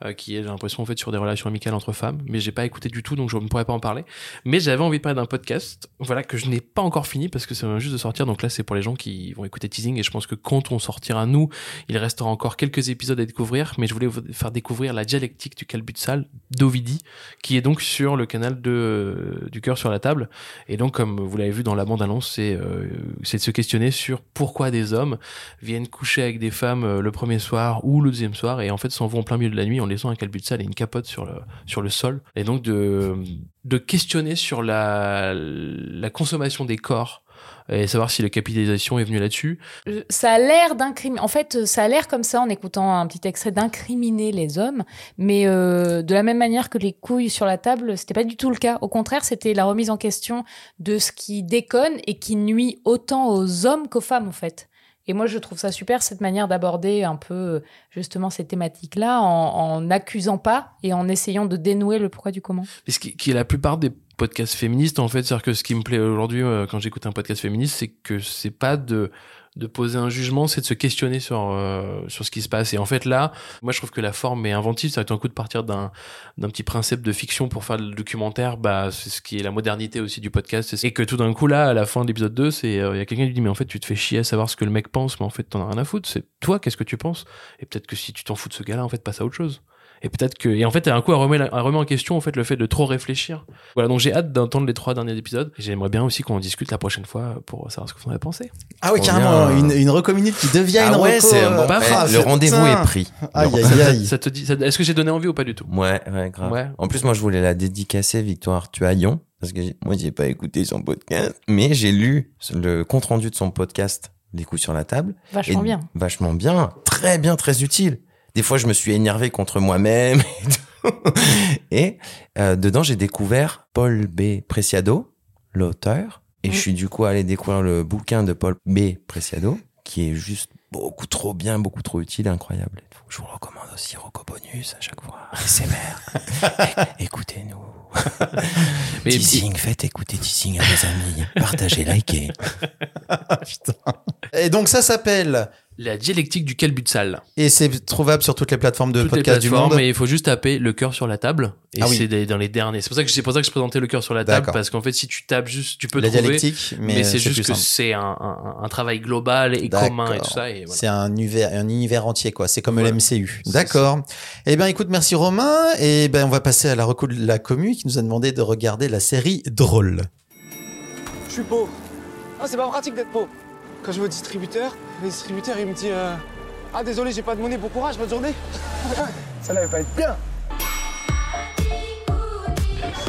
euh, qui est j'ai l'impression en fait sur des relations amicales entre femmes, mais j'ai pas écouté du tout donc je ne pourrais pas en parler. Mais j'avais envie de parler d'un podcast, voilà que je n'ai pas encore fini parce que ça vient juste de sortir. Donc là c'est pour les gens qui vont écouter teasing et je pense que quand on sortira nous, il restera encore quelques épisodes à découvrir. Mais je voulais vous faire découvrir la dialectique du calbutsal d'Ovidi, qui est donc sur le canal de du cœur sur la table. Et donc comme vous l'avez vu dans la bande annonce, c'est euh, c'est de se questionner sur pourquoi des hommes viennent coucher avec des femmes euh, le premier soir ou le deuxième soir et en fait s'en vont en plein milieu de la nuit en laissant un calbutsal et une capote sur le sur le sol et donc de de questionner sur la la consommation des corps et savoir si la capitalisation est venue là-dessus. Euh, ça a l'air d'incriminer. En fait, ça a l'air comme ça en écoutant un petit extrait d'incriminer les hommes, mais euh, de la même manière que les couilles sur la table, c'était pas du tout le cas. Au contraire, c'était la remise en question de ce qui déconne et qui nuit autant aux hommes qu'aux femmes, en fait. Et moi, je trouve ça super cette manière d'aborder un peu euh, justement ces thématiques-là en n'accusant pas et en essayant de dénouer le pourquoi du comment. Mais ce qui, qui est la plupart des podcasts féministes, en fait, c'est-à-dire que ce qui me plaît aujourd'hui euh, quand j'écoute un podcast féministe, c'est que c'est pas de de poser un jugement, c'est de se questionner sur euh, sur ce qui se passe. Et en fait là, moi je trouve que la forme est inventive. Ça va être un coup de partir d'un d'un petit principe de fiction pour faire le documentaire. Bah c'est ce qui est la modernité aussi du podcast. Et que tout d'un coup là, à la fin de l'épisode 2, c'est euh, il y a quelqu'un qui dit mais en fait tu te fais chier à savoir ce que le mec pense, mais en fait t'en as rien à foutre. C'est toi qu'est-ce que tu penses? Et peut-être que si tu t'en fous de ce gars-là, en fait passe à autre chose. Et peut-être que et en fait un coup elle remet, la- elle remet en question en fait le fait de trop réfléchir. Voilà donc j'ai hâte d'entendre les trois derniers épisodes. J'aimerais bien aussi qu'on en discute la prochaine fois pour savoir ce que vous en avez pensé. Ah oui, carrément, bien. une, une recommune qui devient Ah une ouais, reco, c'est euh, bon, bah, ah, le rendez-vous est pris. Aïe, aïe, Ça, aïe. ça te dit ça- Est-ce que j'ai donné envie ou pas du tout? Ouais, ouais, grave. Ouais. En plus, moi, je voulais la dédicacer, Victoire Tuaillon, parce que moi, j'ai pas écouté son podcast, mais j'ai lu le compte rendu de son podcast, Les coups sur la table. Vachement bien. Vachement bien. Très bien, très utile. Des fois, je me suis énervé contre moi-même. Et, euh, dedans, j'ai découvert Paul B. Preciado, l'auteur. Et je suis du coup allé découvrir le bouquin de Paul B. Preciado, qui est juste beaucoup trop bien, beaucoup trop utile, incroyable. Je vous recommande aussi Rocco Bonus à chaque fois. SMR. Écoutez-nous. Mais- Teasing, faites écouter Teasing à vos amis. Partagez, likez. Et donc ça s'appelle, La dialectique du calbutsal. et c'est trouvable sur toutes les plateformes de Toutes les podcast du monde. mais il faut juste taper le cœur sur la table. Et Ah oui. c'est dans les derniers. C'est pour ça que c'est pour ça que je présentais le cœur sur la table parce qu'en fait, si tu tapes juste, tu peux La trouver. dialectique, mais, mais c'est juste que c'est un, un, un travail global et commun et tout ça. Voilà. C'est un univers, un univers entier, quoi. C'est comme Voilà. le MCU. D'accord. Eh ben, écoute, merci Romain. Et ben, on va passer à la reco de la commu qui nous a demandé de regarder la série Drôle. Je suis pauvre. Ah, c'est pas pratique d'être pauvre. Quand je vais au distributeur, le distributeur il me dit euh, Ah, désolé, j'ai pas de monnaie, bon courage, bonne journée. Ça n'allait pas être bien.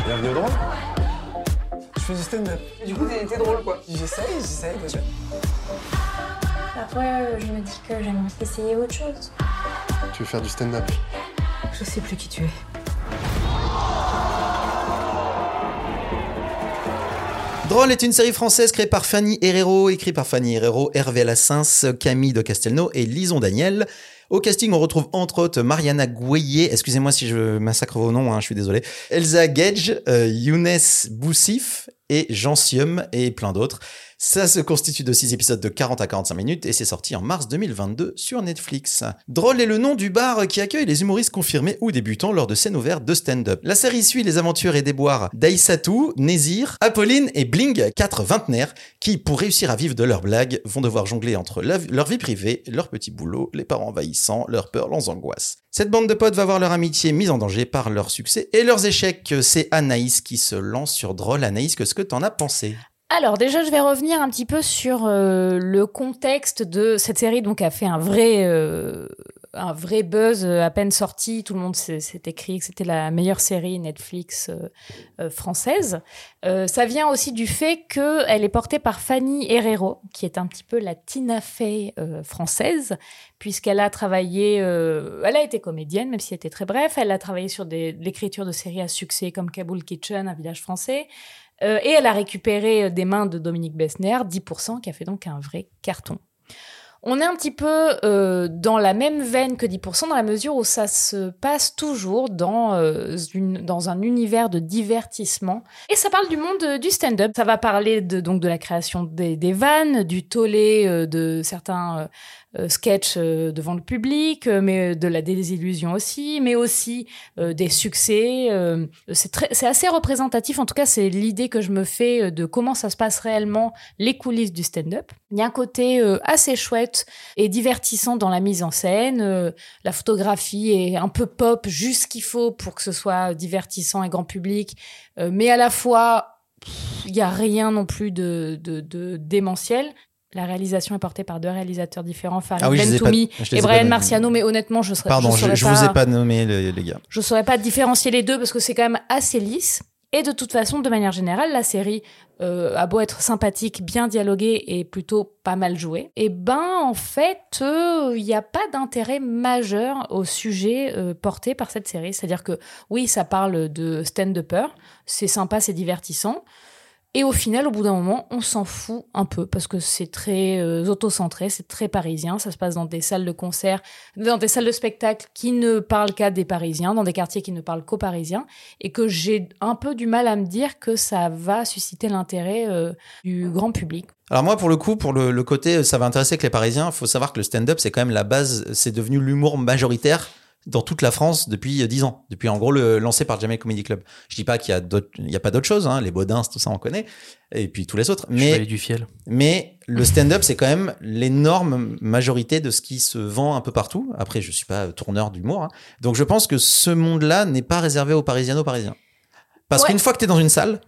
Bienvenue au drôle. Je fais du stand-up. Du coup, t'es drôle quoi. J'essaye, j'essaye déjà. Après, je me dis que j'aimerais essayer autre chose. Tu veux faire du stand-up? Je sais plus qui tu es. Drôle est une série française créée par Fanny Herrero, écrite par Fanny Herrero, Hervé Lassens, Camille de Castelnau et Lison Daniel. Au casting, on retrouve entre autres Mariana Gouillet, excusez-moi si je massacre vos noms, hein, je suis désolé, Elsa Gage, euh, Younes Boussif et Jean Sium et plein d'autres. Ça se constitue de 6 épisodes de 40 à 45 minutes et c'est sorti en mars 2022 sur Netflix. Drôle est le nom du bar qui accueille les humoristes confirmés ou débutants lors de scènes ouvertes de stand-up. La série suit les aventures et déboires d'Aïssatou, Nézir, Apolline et Bling, quatre vingtenaires, qui, pour réussir à vivre de leurs blagues, vont devoir jongler entre leur vie privée, leur petit boulot, les parents envahissants, leurs peurs, leurs angoisses. Cette bande de potes va voir leur amitié mise en danger par leur succès et leurs échecs. C'est Anaïs qui se lance sur Drôle. Anaïs, qu'est-ce que t'en as pensé? Alors déjà, je vais revenir un petit peu sur euh, le contexte de cette série. Donc, a fait un vrai, euh, un vrai buzz euh, à peine sorti. Tout le monde s'est écrit que c'était la meilleure série Netflix euh, euh, française. Euh, ça vient aussi du fait qu'elle est portée par Fanny Herrero, qui est un petit peu la Tina Fey française, puisqu'elle a travaillé, elle a été comédienne, même si c'était très bref. Elle a travaillé sur l'écriture de séries à succès comme Kaboul Kitchen, Un village français. Euh, et elle a récupéré euh, des mains de Dominique Bessner 10%, qui a fait donc un vrai carton. On est un petit peu euh, dans la même veine que 10% dans la mesure où ça se passe toujours dans, euh, une, dans un univers de divertissement. Et ça parle du monde euh, du stand-up. Ça va parler de, donc de la création des, des vannes, du tollé euh, de certains euh, sketch euh, devant le public, mais de la désillusion aussi, mais aussi des succès. c'est assez représentatif. En tout cas, c'est l'idée que je me fais de comment ça se passe réellement les coulisses du stand-up. Il y a un côté euh, assez chouette et divertissant dans la mise en scène. Euh, la photographie est un peu pop, juste ce qu'il faut pour que ce soit divertissant et grand public, Euh, mais à la fois il y a rien non plus de, de, de démentiel. La réalisation est portée par deux réalisateurs différents, Farid Ah oui, pas- Bentoumi et pas Brian. Marciano, mais honnêtement, je serais Pardon, je, je, je vous ai pas nommé les, les gars. je saurais pas différencier les deux parce que c'est quand même assez lisse. Et de toute façon, de manière générale, la série euh, a beau être sympathique, bien dialoguée et plutôt pas mal jouée, et ben en fait, il n'y a pas d'intérêt majeur au sujet euh, porté par cette série. C'est-à-dire que oui, ça parle de stand-upper, c'est sympa, c'est divertissant. Et au final, au bout d'un moment, on s'en fout un peu parce que c'est très euh, autocentré, c'est très parisien. Ça se passe dans des salles de concert, dans des salles de spectacle qui ne parlent qu'à des Parisiens, dans des quartiers qui ne parlent qu'aux Parisiens, et que j'ai un peu du mal à me dire que ça va susciter l'intérêt euh, du grand public. Alors moi, pour le coup, pour le, côté, euh, ça va intéresser que les Parisiens. faut savoir que le stand-up, c'est quand même la base. C'est devenu l'humour majoritaire dans toute la France depuis euh, 10 ans. Depuis, en gros, le, lancé par Jamel Comedy Club. Je dis pas qu'il y a d'autres, il y a pas d'autres choses, hein, les Baudins, tout ça, on connaît. Et puis tous les autres. Mais, Chevalier du fiel. mais le stand-up, c'est quand même l'énorme majorité de ce qui se vend un peu partout. Après, je suis pas tourneur d'humour. hein. Donc je pense que ce monde-là n'est pas réservé aux Parisiennes, aux Parisiens. Parce Ouais. qu'une fois que tu es dans une salle,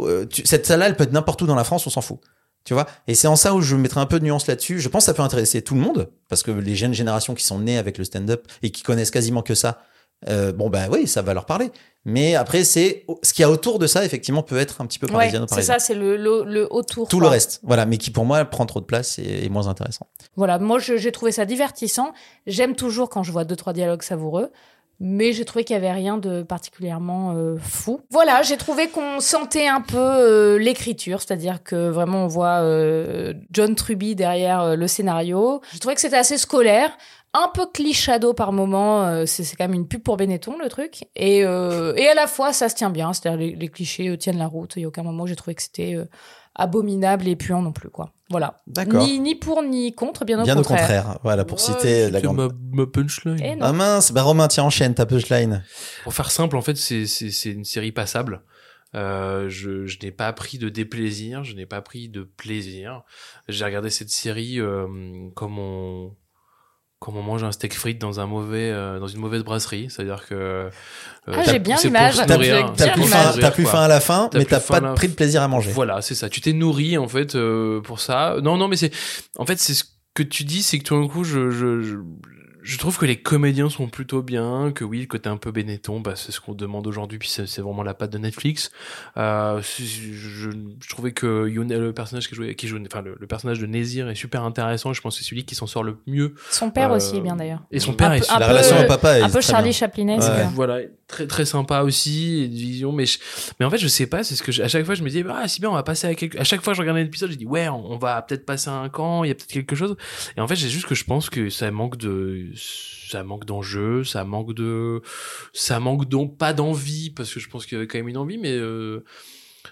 euh, tu- cette salle-là, elle peut être n'importe où dans la France, on s'en fout. Tu vois? Et c'est en ça où je mettrai un peu de nuance là-dessus. Je pense que ça peut intéresser tout le monde, parce que les jeunes générations qui sont nées avec le stand-up et qui connaissent quasiment que ça, euh, bon ben oui, ça va leur parler. Mais après, c'est ce qu'il y a autour de ça, effectivement, peut être un petit peu Ouais, parisien ou c'est ça, c'est le, le, le autour. Tout quoi. le reste, voilà, mais qui pour moi prend trop de place et est moins intéressant. Voilà, moi j'ai trouvé ça divertissant. J'aime toujours quand je vois deux trois dialogues savoureux, mais j'ai trouvé qu'il y avait rien de particulièrement euh, fou. Voilà, j'ai trouvé qu'on sentait un peu euh, l'écriture, c'est-à-dire que vraiment on voit euh, John Truby derrière le scénario. J'ai trouvé que c'était assez scolaire. Un peu clichado par moment, c'est quand même une pub pour Benetton le truc, et, et à la fois ça se tient bien, c'est-à-dire les, les clichés tiennent la route. Il y a aucun moment où j'ai trouvé que c'était abominable et puant non plus quoi. Voilà. D'accord. Ni, ni pour ni contre, bien au Bien contraire. au contraire, voilà, pour citer la grande. ma, ma punchline. Eh. Ah mince, bah Romain, tiens, enchaîne ta punchline. Pour faire simple, en fait, c'est c'est c'est une série passable. Euh, je je n'ai pas pris de déplaisir, je n'ai pas pris de plaisir. J'ai regardé cette série euh, comme on comme on mange un steak frites dans un mauvais euh, dans une mauvaise brasserie, c'est-à-dire que euh, Ah, t'as- j'ai bien c'est l'image. T'as plus- c'est faim, plus faim à la fin, mais t'as pas à la- pris de plaisir à manger. Voilà, c'est ça. Tu t'es nourri en fait euh, pour ça. Non, non, mais c'est en fait c'est ce que tu dis, c'est que tout d'un coup, je, je, je, je trouve que les comédiens sont plutôt bien, que oui, le côté un peu Benetton, bah, c'est ce qu'on demande aujourd'hui, puis c'est vraiment la patte de Netflix. Euh, je, je trouvais que Youn- le personnage qui jouait, qui joue, enfin le, le personnage de Nézir est super intéressant. Je pense que c'est celui qui s'en sort le mieux. Son père Euh, aussi est bien d'ailleurs. Et son père Un est peu- La relation au papa est Un peu très Charlie bien. Chaplinesque. Ouais. Voilà, très très sympa aussi, et une vision, mais je- mais en fait je sais pas, c'est ce que je- à chaque fois je me disais ah si bien on va passer à quelque, à chaque fois que je regardais l'épisode je dis ouais on, on va peut-être passer à un camp, il y a peut-être quelque chose, et en fait c'est juste que je pense que ça manque de, ça manque d'enjeu, ça manque de, ça manque donc pas d'envie parce que je pense qu'il y avait quand même une envie, mais euh,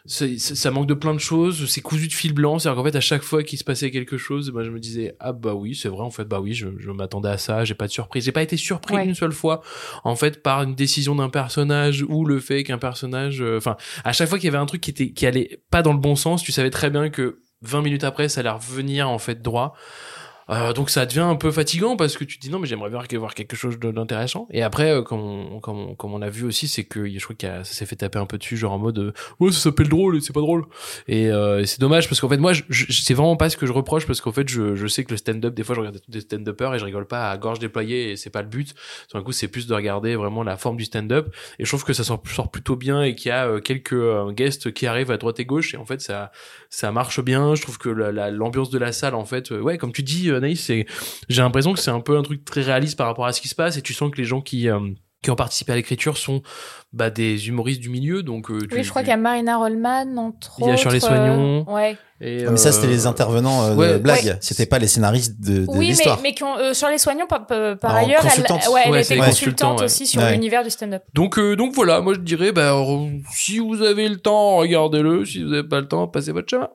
ça manque de plein de choses, c'est cousu de fil blanc, c'est-à-dire qu'en fait à chaque fois qu'il se passait quelque chose, ben, je me disais ah bah oui c'est vrai en fait bah oui je, je m'attendais à ça, j'ai pas de surprise, j'ai pas été surpris Ouais. une seule fois en fait par une décision d'un personnage ou le fait qu'un personnage, euh, enfin à chaque fois qu'il y avait un truc qui était qui allait pas dans le bon sens, tu savais très bien que 20 minutes après ça allait revenir en fait droit. Euh, donc ça devient un peu fatigant parce que tu te dis non mais j'aimerais bien voir quelque chose d'intéressant. Et après euh, comme on, comme on, a vu aussi c'est que je crois que ça s'est fait taper un peu dessus genre en mode euh, ouais ça s'appelle drôle et c'est pas drôle. Et, euh, c'est dommage parce qu'en fait moi je, c'est vraiment pas ce que je reproche parce qu'en fait je, je sais que le stand-up des fois je regarde des stand-uppers et je rigole pas à gorge déployée et c'est pas le but. Tout d'un coup c'est plus de regarder vraiment la forme du stand-up. Et je trouve que ça sort, sort plutôt bien et qu'il y a euh, quelques euh, guests qui arrivent à droite et gauche et en fait ça ça marche bien. Je trouve que la- la- l'ambiance de la salle en fait ouais comme tu dis euh, c'est j'ai l'impression que c'est un peu un truc très réaliste par rapport à ce qui se passe et tu sens que les gens qui euh, qui ont participé à l'écriture sont bah, des humoristes du milieu. Donc, euh, tu- Oui, je crois tu- qu'il y a Marina Rollman, entre Il y a Shirley autres, Soignon. euh, ouais. et, Ah, mais ça, c'était euh, les intervenants euh, de blagues. Ouais. C'était pas les scénaristes de, de Oui, mais, l'histoire. mais qui ont, euh, Shirley Soignon, par, par En ailleurs, elle, ouais, elle Ouais, était consultante aussi sur ouais. l'univers du stand-up. Donc, euh, donc voilà, moi je dirais, bah, si vous avez le temps, regardez-le. Si vous n'avez pas le temps, passez votre chemin.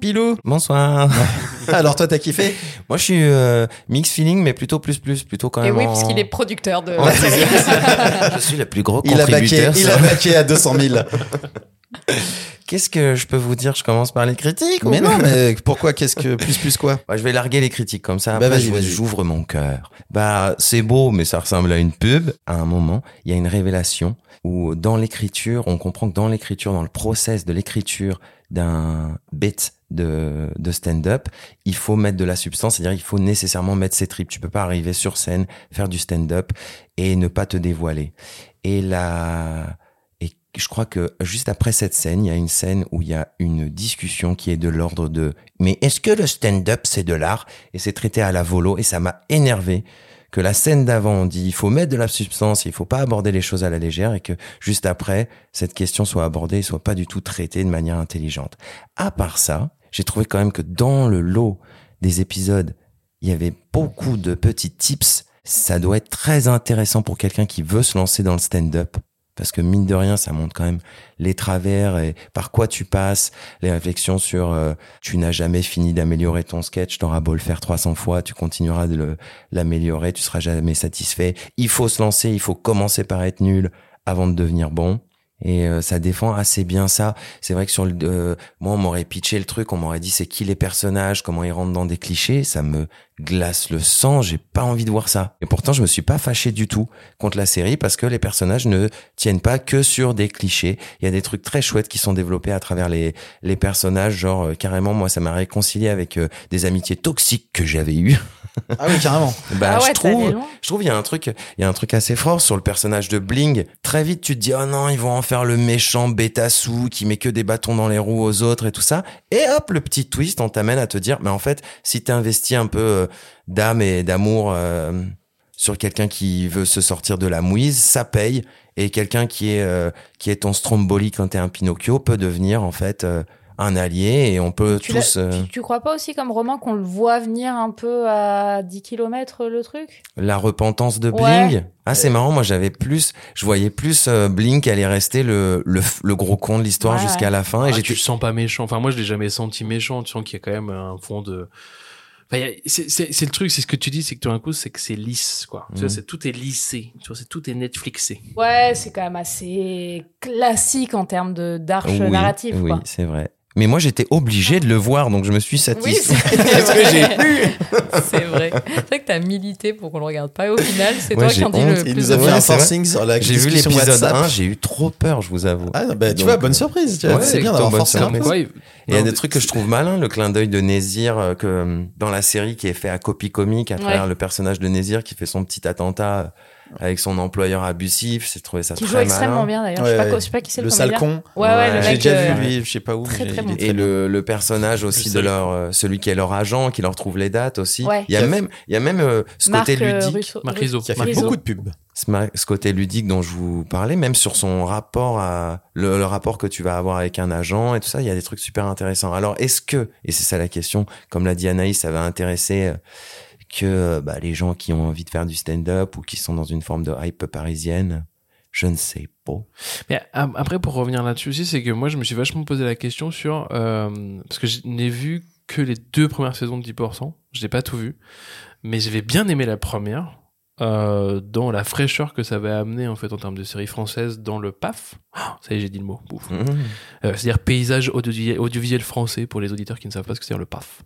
Pilou. Bonsoir. Alors toi, t'as kiffé? Moi, je suis euh, mix feeling, mais plutôt plus plus, plutôt quand Et même. oui, en- puisqu'il est producteur de la série. je suis le plus gros Il a baqué, contributeur. il a baqué à 200 000. Qu'est-ce que je peux vous dire? Je commence par les critiques ou- mais non, mais pourquoi? Qu'est-ce que plus plus quoi? Bah, je vais larguer les critiques comme ça. Bah, Après, j'ouvre mon cœur. Bah, c'est beau, mais ça ressemble à une pub. À un moment, il y a une révélation où, dans l'écriture, on comprend que dans l'écriture, dans le process de l'écriture d'un bit de, de stand-up, il faut mettre de la substance, c'est-à-dire il faut nécessairement mettre ses tripes. Tu peux pas arriver sur scène, faire du stand-up et ne pas te dévoiler. Et là, et je crois que juste après cette scène, il y a une scène où il y a une discussion qui est de l'ordre de mais est-ce que le stand-up c'est de l'art? Et c'est traité à la volo et ça m'a énervé que la scène d'avant on dit il faut mettre de la substance, il faut pas aborder les choses à la légère et que juste après cette question soit abordée et soit pas du tout traitée de manière intelligente. À part ça, j'ai trouvé quand même que dans le lot des épisodes, il y avait beaucoup de petits tips. Ça doit être très intéressant pour quelqu'un qui veut se lancer dans le stand-up. Parce que mine de rien, ça montre quand même les travers et par quoi tu passes, les réflexions sur euh, tu n'as jamais fini d'améliorer ton sketch, t'auras beau le faire 300 fois, tu continueras de l'améliorer, tu seras jamais satisfait. Il faut se lancer, il faut commencer par être nul avant de devenir bon. Et euh, ça défend assez bien ça. C'est vrai que sur le, euh, moi, on m'aurait pitché le truc, on m'aurait dit c'est qui les personnages, comment ils rentrent dans des clichés. Ça me glace le sang. J'ai pas envie de voir ça. Et pourtant, je me suis pas fâché du tout contre la série parce que les personnages ne tiennent pas que sur des clichés. Il y a des trucs très chouettes qui sont développés à travers les les personnages. Genre euh, carrément, moi, ça m'a réconcilié avec euh, des amitiés toxiques que j'avais eues. Ah oui, carrément. Bah, Ah ouais, je trouve, je trouve il y a un truc, il y a un truc assez fort sur le personnage de Bling. Très vite, tu te dis oh non, ils vont en faire le méchant bêta-sous qui met que des bâtons dans les roues aux autres et tout ça. Et hop, le petit twist, on t'amène à te dire mais en fait, si t'investis un peu euh, d'âme et d'amour euh, sur quelqu'un qui veut se sortir de la mouise, ça paye. Et quelqu'un qui est euh, qui est ton Stromboli quand t'es un Pinocchio peut devenir en fait euh, un allié et on peut Tu, tous. euh, tu, tu crois pas aussi comme roman qu'on le voit venir un peu à 10 km le truc? La repentance de Ouais. Bling. Ah, c'est marrant. Moi, j'avais plus, je voyais plus euh, Bling qui allait rester le, le, le gros con de l'histoire Ouais, jusqu'à la fin. Et Ah, j'étais tu le sens pas méchant. Enfin, moi, je l'ai jamais senti méchant. Tu sens qu'il y a quand même un fond de. Enfin, il y a- c'est c'est- c'est le truc, c'est ce que tu dis, c'est que tout d'un coup, c'est que c'est lisse, quoi. Tu vois, Mhm. c'est tout est lissé. Tu vois, c'est tout est Netflixé. Ouais, c'est quand même assez classique en termes de d'arche oui, narrative. oui, quoi. c'est vrai. Mais moi, j'étais obligé de le voir, donc je me suis Oui, satisfait. c'est Parce que j'ai vrai. C'est vrai. C'est vrai que t'as milité pour qu'on le regarde pas. Et au final, c'est Ouais, toi qui j'ai en dis le Il plus nous a fait un c'est forcing sur la J'ai vu l'épisode WhatsApp. 1, j'ai eu trop peur, je vous avoue. Ah, bah, tu Donc, vois, bonne surprise. Ouais, c'est bien d'avoir forcé un peu. Ouais, il y a des trucs que je trouve malins, le clin d'œil de Nézir euh, que dans la série qui est fait à copie comique à travers Ouais. le personnage de Nézir qui fait son petit attentat euh, avec son employeur abusif. J'ai trouvé ça Qui joue très extrêmement malin. bien d'ailleurs. Ouais, je, sais pas, ouais. je sais pas qui c'est le, Le sale con. Ouais, ouais, Ouais, le J'ai déjà euh, vu lui, je sais pas où. très, très bon. Et le, le personnage aussi de leur euh, celui qui est leur agent, qui leur trouve les dates aussi. Ouais. Il y a même il y a même euh, ce Marc, côté ludique, Russo- Marc Rizzo. Qui a fait Rizzo. beaucoup de pubs. ce côté ludique dont je vous parlais, même sur son rapport à le, le rapport que tu vas avoir avec un agent et tout ça, il y a des trucs super intéressants. Alors est-ce que et c'est ça la question, comme l'a dit Anaïs, ça va intéresser euh, que euh, bah, les gens qui ont envie de faire du stand-up ou qui sont dans une forme de hype parisienne, je ne sais pas. Mais après, pour revenir là-dessus aussi, c'est que moi, je me suis vachement posé la question sur... euh, parce que je n'ai vu que les deux premières saisons de 10%. Je n'ai pas tout vu. Mais j'avais bien aimé la première. Euh, dans la fraîcheur que ça avait amené en fait en termes de série française dans le PAF. Ah, ça y est, j'ai dit le mot. Mmh. Euh, c'est-à-dire paysage audiovisuel, audiovisuel français pour les auditeurs qui ne savent pas ce que c'est le PAF.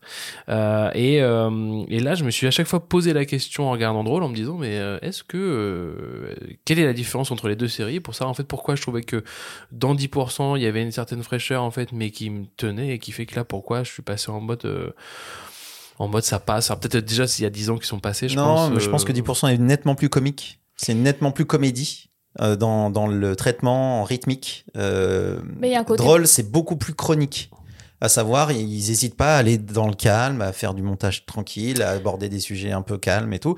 Euh, et, et là, je me suis à chaque fois posé la question en regardant drôle en me disant mais est-ce que quelle est la différence entre les deux séries Pour ça, en fait, pourquoi je trouvais que dans 10%, il y avait une certaine fraîcheur en fait, mais qui me tenait et qui fait que là, pourquoi je suis passé en mode en mode ça passe. Alors, peut-être déjà s'il y a 10 ans qui sont passés, je non, pense. mais je pense que euh, 10% est nettement plus comique. C'est nettement plus comédie. euh, dans, dans le traitement en rythmique. Euh, Mais il y a un côté- Drôle, c'est beaucoup plus chronique. À savoir, ils n'hésitent pas à aller dans le calme, à faire du montage tranquille, à aborder des sujets un peu calmes et tout.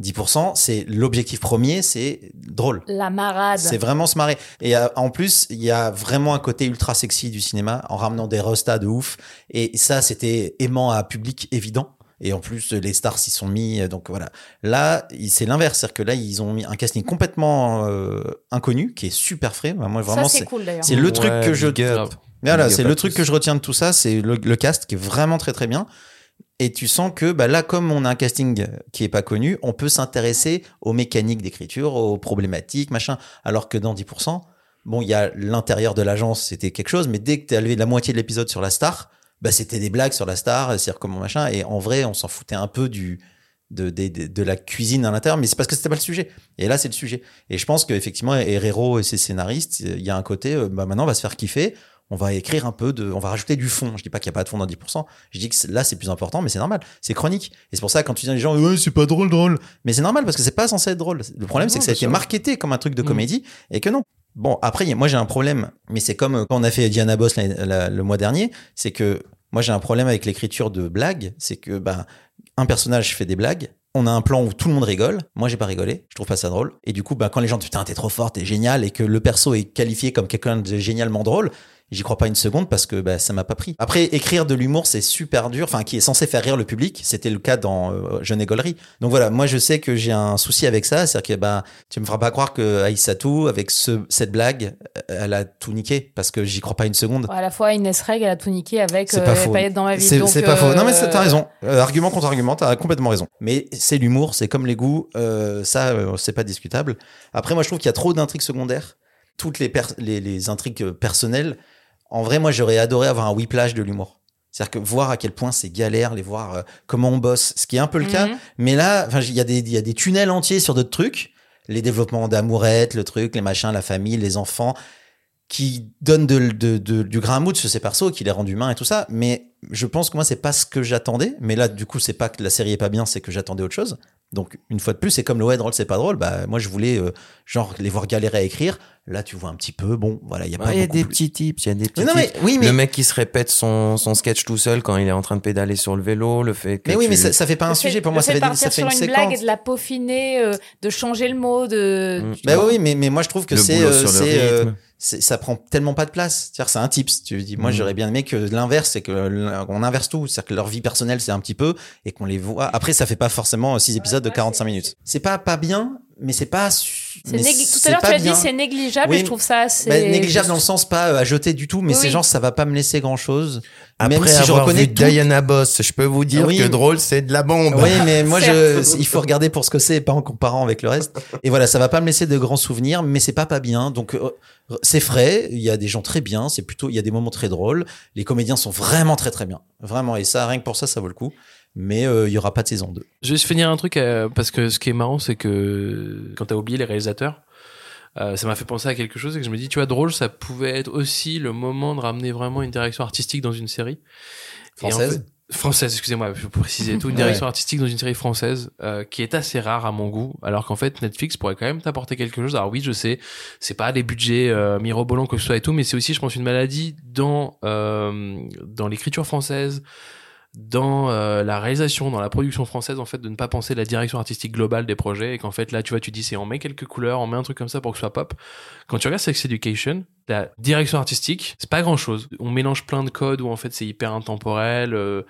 10%, c'est l'objectif premier, c'est drôle. La marade. C'est vraiment se marrer. Et euh, en plus, il y a vraiment un côté ultra sexy du cinéma en ramenant des restas de ouf. Et ça, c'était aimant à public évident. Et en plus, les stars s'y sont mis. Donc voilà. Là, c'est l'inverse. C'est-à-dire que là, ils ont mis un casting complètement euh, inconnu, qui est super frais. Moi, vraiment, c'est cool, d'ailleurs. c'est le Ouais, truc que je. Voilà, c'est le truc que je retiens de tout ça, c'est le, le cast qui est vraiment très très bien. Et tu sens que bah, là, comme on a un casting qui est pas connu, on peut s'intéresser aux mécaniques d'écriture, aux problématiques, machin. Alors que dans 10%, bon, il y a l'intérieur de l'agence, c'était quelque chose, mais dès que tu es levé la moitié de l'épisode sur la star, bah, c'était des blagues sur la star, c'est-à-dire comment machin. Et en vrai, on s'en foutait un peu de, de, de la cuisine à l'intérieur, mais c'est parce que c'était pas le sujet. Et là, c'est le sujet. Et je pense qu'effectivement, Herrero et ses scénaristes, il y a un côté, euh, bah, maintenant, on va se faire kiffer. On va écrire un peu de, on va rajouter du fond. Je dis pas qu'il y a pas de fond dans 10%. Je dis que là, c'est plus important, mais c'est normal. C'est chronique. Et c'est pour ça, quand tu dis à les gens, ouais, c'est pas drôle, drôle. Mais c'est normal parce que c'est pas censé être drôle. Le problème, c'est que ça a été marketé comme un truc de Mm. comédie et que non. Bon, après, moi, j'ai un problème, mais c'est comme quand on a fait Diana Boss la- le mois dernier, c'est que moi, j'ai un problème avec l'écriture de blagues. C'est que, ben, un personnage fait des blagues. On a un plan où tout le monde rigole. Moi, j'ai pas rigolé. Je trouve pas ça drôle. Et du coup, bah, quand les gens disent putain, t'es trop fort, t'es génial, et que le perso est qualifié comme quelqu'un de génialement drôle, j'y crois pas une seconde parce que bah, ça m'a pas pris. Après, écrire de l'humour, c'est super dur. Enfin, qui est censé faire rire le public. C'était le cas dans euh, Jeune Égolerie. Donc voilà, moi, je sais que j'ai un souci avec ça. C'est-à-dire que bah, tu me feras pas croire que Aïssatou, avec ce, cette blague, euh, elle a tout niqué parce que j'y crois pas une seconde. À la fois, Inès Reg, elle a tout niqué avec C'est euh, pas les paillettes dans ma vie. C'est pas faux. Non, mais euh, t'as raison. Euh, argument contre argument, t'as complètement raison. Mais c'est l'humour, c'est comme les goûts. euh, ça, c'est pas discutable. Après, moi, je trouve qu'il y a trop d'intrigues secondaires. Toutes les, les, les intrigues personnelles. En vrai, moi, j'aurais adoré avoir un whiplash de l'humour. C'est-à-dire que voir à quel point c'est galère, les voir euh, comment on bosse, ce qui est un peu le cas. Mhm. Mais là, il y, a des- il y a des tunnels entiers sur d'autres trucs. Les développements d'amourette, le truc, les machins, la famille, les enfants, qui donnent de, de- de- du grain à moudre sur ces persos, qui les rendent humains et tout ça. Mais je pense que moi, c'est pas ce que j'attendais. Mais là, du coup, c'est pas que la série est pas bien, c'est que j'attendais autre chose. Donc, une fois de plus, c'est comme le ouais, drôle, c'est pas drôle. Bah, moi, je voulais, euh, genre, les voir galérer à écrire. Là, tu vois un petit peu, bon, voilà, il y a pas Il y a beaucoup des plus. petits tips, il y a des petits Mais non, mais- oui, mais- Le mec qui se répète son, son sketch tout seul quand il est en train de pédaler sur le vélo, le fait que Mais oui, tu- mais ça, ça fait pas un le fait- sujet pour moi, ça fait des- ça partir fait sur une une, blague et de la peaufiner, euh, de changer le mot, de. Mm. Bah vois. oui, mais, mais moi je trouve que Le c'est ça prend tellement pas de place. C'est-à-dire c'est un tips. Tu dis, moi j'aurais bien aimé que l'inverse, c'est que l- on inverse tout, c'est-à-dire que leur vie personnelle c'est un petit peu et qu'on les voit. Après ça fait pas forcément 6 épisodes de 45 minutes. C'est pas pas bien, mais c'est pas. Mais négli- Tout à l'heure, pas tu as dit bien. c'est négligeable Oui, et je trouve ça assez. Bah, négligeable dans le sens pas euh, à jeter du tout, mais Oui, c'est genre ça va pas me laisser grand chose. Après Même si je reconnais vu tout- Diana Boss, je peux vous dire Oui. que drôle, c'est de la bombe. Oui, mais moi, je, il faut regarder pour ce que c'est et pas en comparant avec le reste. Et voilà, ça va pas me laisser de grands souvenirs, mais c'est pas pas bien. Donc, euh, c'est frais. Il y a des gens très bien. C'est plutôt, il y a des moments très drôles. Les comédiens sont vraiment très très bien. Vraiment. Et ça, rien que pour ça, ça vaut le coup. Mais euh, il y aura pas de saison 2. Je vais juste finir un truc euh, parce que ce qui est marrant, c'est que quand t'as oublié les réalisateurs, euh, ça m'a fait penser à quelque chose et que je me dis, tu vois, drôle, ça pouvait être aussi le moment de ramener vraiment une direction artistique dans une série. Et en Française fait- Française, excusez-moi, je peux préciser tout. Une Ouais. direction artistique dans une série française euh, qui est assez rare à mon goût, alors qu'en fait Netflix pourrait quand même t'apporter quelque chose. Alors oui, je sais, c'est pas des budgets euh, mirobolants que ce soit et tout, mais c'est aussi, je pense, une maladie dans euh, dans l'écriture française, dans euh, la réalisation, dans la production française, en fait, de ne pas penser la direction artistique globale des projets et qu'en fait, là, tu vois, tu dis, c'est on met quelques couleurs, on met un truc comme ça pour que ce soit pop. Quand tu regardes Sex Education, la direction artistique, c'est pas grand chose. On mélange plein de codes où en fait c'est hyper intemporel, euh,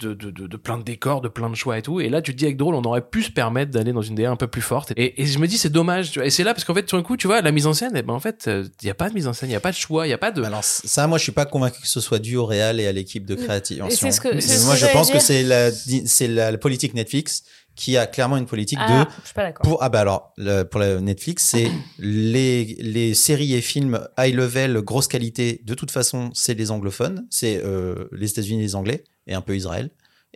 de, de, de, de plein de décors, de plein de choix et tout. Et là, tu te dis avec drôle, on aurait pu se permettre d'aller dans une DA un peu plus forte. Et, et je me dis, c'est dommage. Tu vois. Et c'est là parce qu'en fait, tout d'un coup, tu vois, la mise en scène, eh ben, en fait, il y a pas de mise en scène, il y a pas de choix, il y a pas de. Alors, ça, moi, je suis pas convaincu que ce soit dû au réal et à l'équipe de création. Et c'est ce que- ce moi, que je pense j'allais que c'est la, c'est la, la politique Netflix qui a clairement une politique Ah, de je suis pas d'accord. Pour, ah bah alors, le- pour la Netflix, c'est les, les séries et films high level, grosse qualité. De toute façon, c'est les anglophones, c'est euh, les États-Unis, les Anglais et un peu Israël.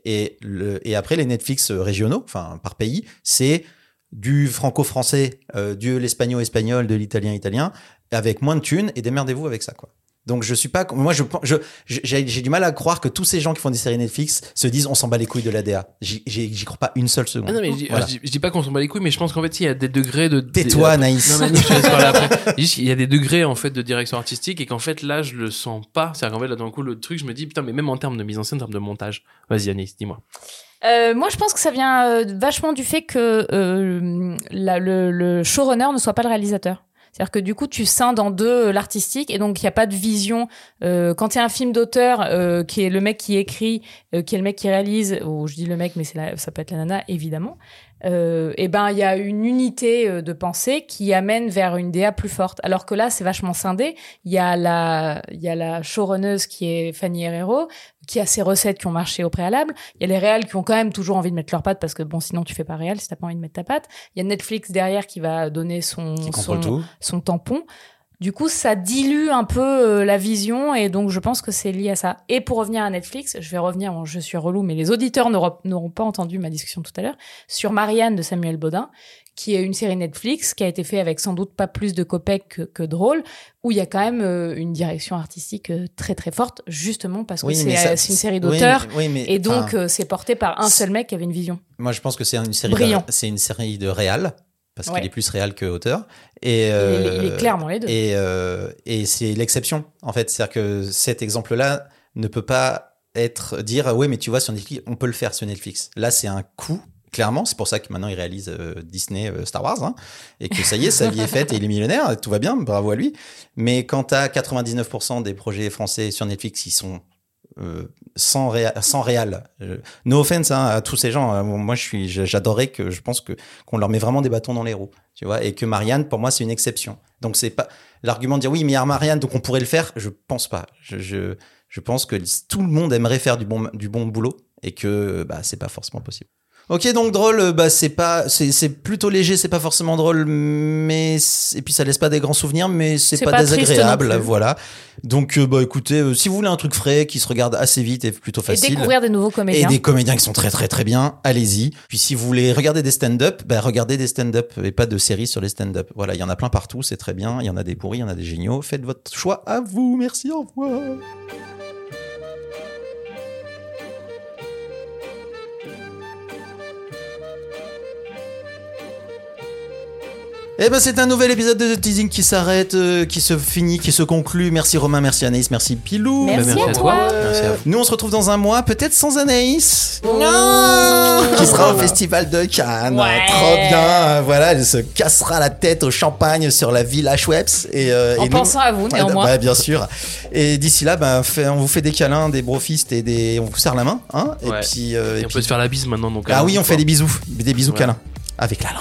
Et, et après, les Netflix régionaux, enfin par pays, c'est du franco-français, euh, du l'espagnol-espagnol, de l'italien-italien, avec moins de thunes et démerdez-vous avec ça, quoi. Donc je suis pas, moi je, je j'ai j'ai du mal à croire que tous ces gens qui font des séries Netflix se disent on s'en bat les couilles de l'ADA. J'y j'y- j'y crois pas une seule seconde. Ah non, mais je, Voilà. je dis- je dis pas qu'on s'en bat les couilles, mais je pense qu'en fait, il y a des degrés de. Tais-toi, Anaïs. Non, mais je te laisse parler après. Juste, Il y a des degrés, en fait, de direction artistique et qu'en fait, là, je le sens pas. C'est-à-dire qu'en fait, là, d'un coup, le truc, je me dis, putain, mais même en termes de mise en scène, en termes de montage. Vas-y, Anis, dis-moi. Euh, moi, je pense que ça vient euh, vachement du fait que euh, la- le, le showrunner ne soit pas le réalisateur. C'est-à-dire que du coup, tu scindes en deux euh, l'artistique et donc il n'y a pas de vision. Euh, quand il y a un film d'auteur euh, qui est le mec qui écrit, qui est le mec qui réalise, ou je dis le mec, mais c'est ça peut être la nana, évidemment. Euh, et ben il y a une unité euh, de pensée qui amène vers une DA plus forte. Alors que là, c'est vachement scindé. Il y a la, il y a la showrunneuse qui est Fanny Herrero, qui a ses recettes qui ont marché au préalable. Il y a les réals qui ont quand même toujours envie de mettre leur patte parce que bon, sinon tu fais pas réel si t'as pas envie de mettre ta patte. Il y a Netflix derrière qui va donner son son tampon. Du coup, ça dilue un peu euh, la vision et donc je pense que c'est lié à ça. Et pour revenir à Netflix, je vais revenir, bon, je suis relou, mais les auditeurs n'auront pas entendu ma discussion tout à l'heure, sur Marianne de Samuel Baudin, qui est une série Netflix qui a été fait avec sans doute pas plus de copecs que, que drôle, où il y a quand même euh, une direction artistique euh, très très forte, justement parce que Oui, c'est euh, une série d'auteurs. oui, et donc, c'est porté par un seul mec qui avait une vision. Moi, je pense que c'est une série. C'est une série de réal parce Ouais. qu'il est plus réal que auteur. Et Il est- euh, il est clairement les deux. Et, euh, et c'est l'exception en fait, c'est-à-dire que cet exemple-là ne peut pas être dire oui, mais tu vois sur Netflix, on peut le faire sur Netflix. Là, c'est un coup. Clairement, c'est pour ça que maintenant il réalise euh, Disney euh, Star Wars hein, et que ça y est, sa vie est faite et il est millionnaire, tout va bien, bravo à lui. Mais quand as 99% des projets français sur Netflix qui sont euh, sans, réa- sans réal. Euh, no offense hein, à tous ces gens. hein. Moi, je suis, j'adorais que je pense que qu'on leur met vraiment des bâtons dans les roues, tu vois, et que Marianne, pour moi, c'est une exception. Donc c'est pas l'argument de dire oui, mais il y a Marianne, donc on pourrait le faire. Je pense pas. Je, je, je pense que tout le monde aimerait faire du bon, du bon boulot et que bah c'est pas forcément possible. Ok, donc drôle, euh, bah c'est pas, c'est c'est plutôt léger, c'est pas forcément drôle, mais et puis ça laisse pas des grands souvenirs, mais c'est C'est pas, désagréable, voilà. Donc euh, bah écoutez, euh, si vous voulez un truc frais qui se regarde assez vite et plutôt Et facile, découvrir des nouveaux et comédiens. des comédiens qui sont très très très bien, allez-y. Puis si vous voulez regarder des stand-up, bah regardez des stand-up et pas de séries sur les stand-up. Voilà, il y en a plein partout, c'est très bien. Il y en a des pourris, il y en a des géniaux. Faites votre choix à vous. Merci, au revoir. Eh ben c'est un nouvel épisode de The Teasing qui s'arrête, euh, qui se finit, qui se conclut. Merci Romain, merci Anaïs, merci Pilou. Merci Bah, merci à à toi. Merci à vous. Nous on se retrouve dans un mois, peut-être sans Anaïs. Qui sera au festival de Cannes. Ouais. Trop bien. Voilà, elle se cassera la tête au champagne sur la villa Schweppes. Et, euh, En et nous- pensant à vous, Ouais, néanmoins. bah, bien sûr. Et d'ici là, bah, fait- on vous fait des câlins, des brofistes et des, on vous serre la main, hein. Et Ouais. puis, euh, Et et on puis- peut se faire la bise maintenant. Donc, ah alors, oui, on fait des bisous, des bisous Ouais. câlins avec la langue.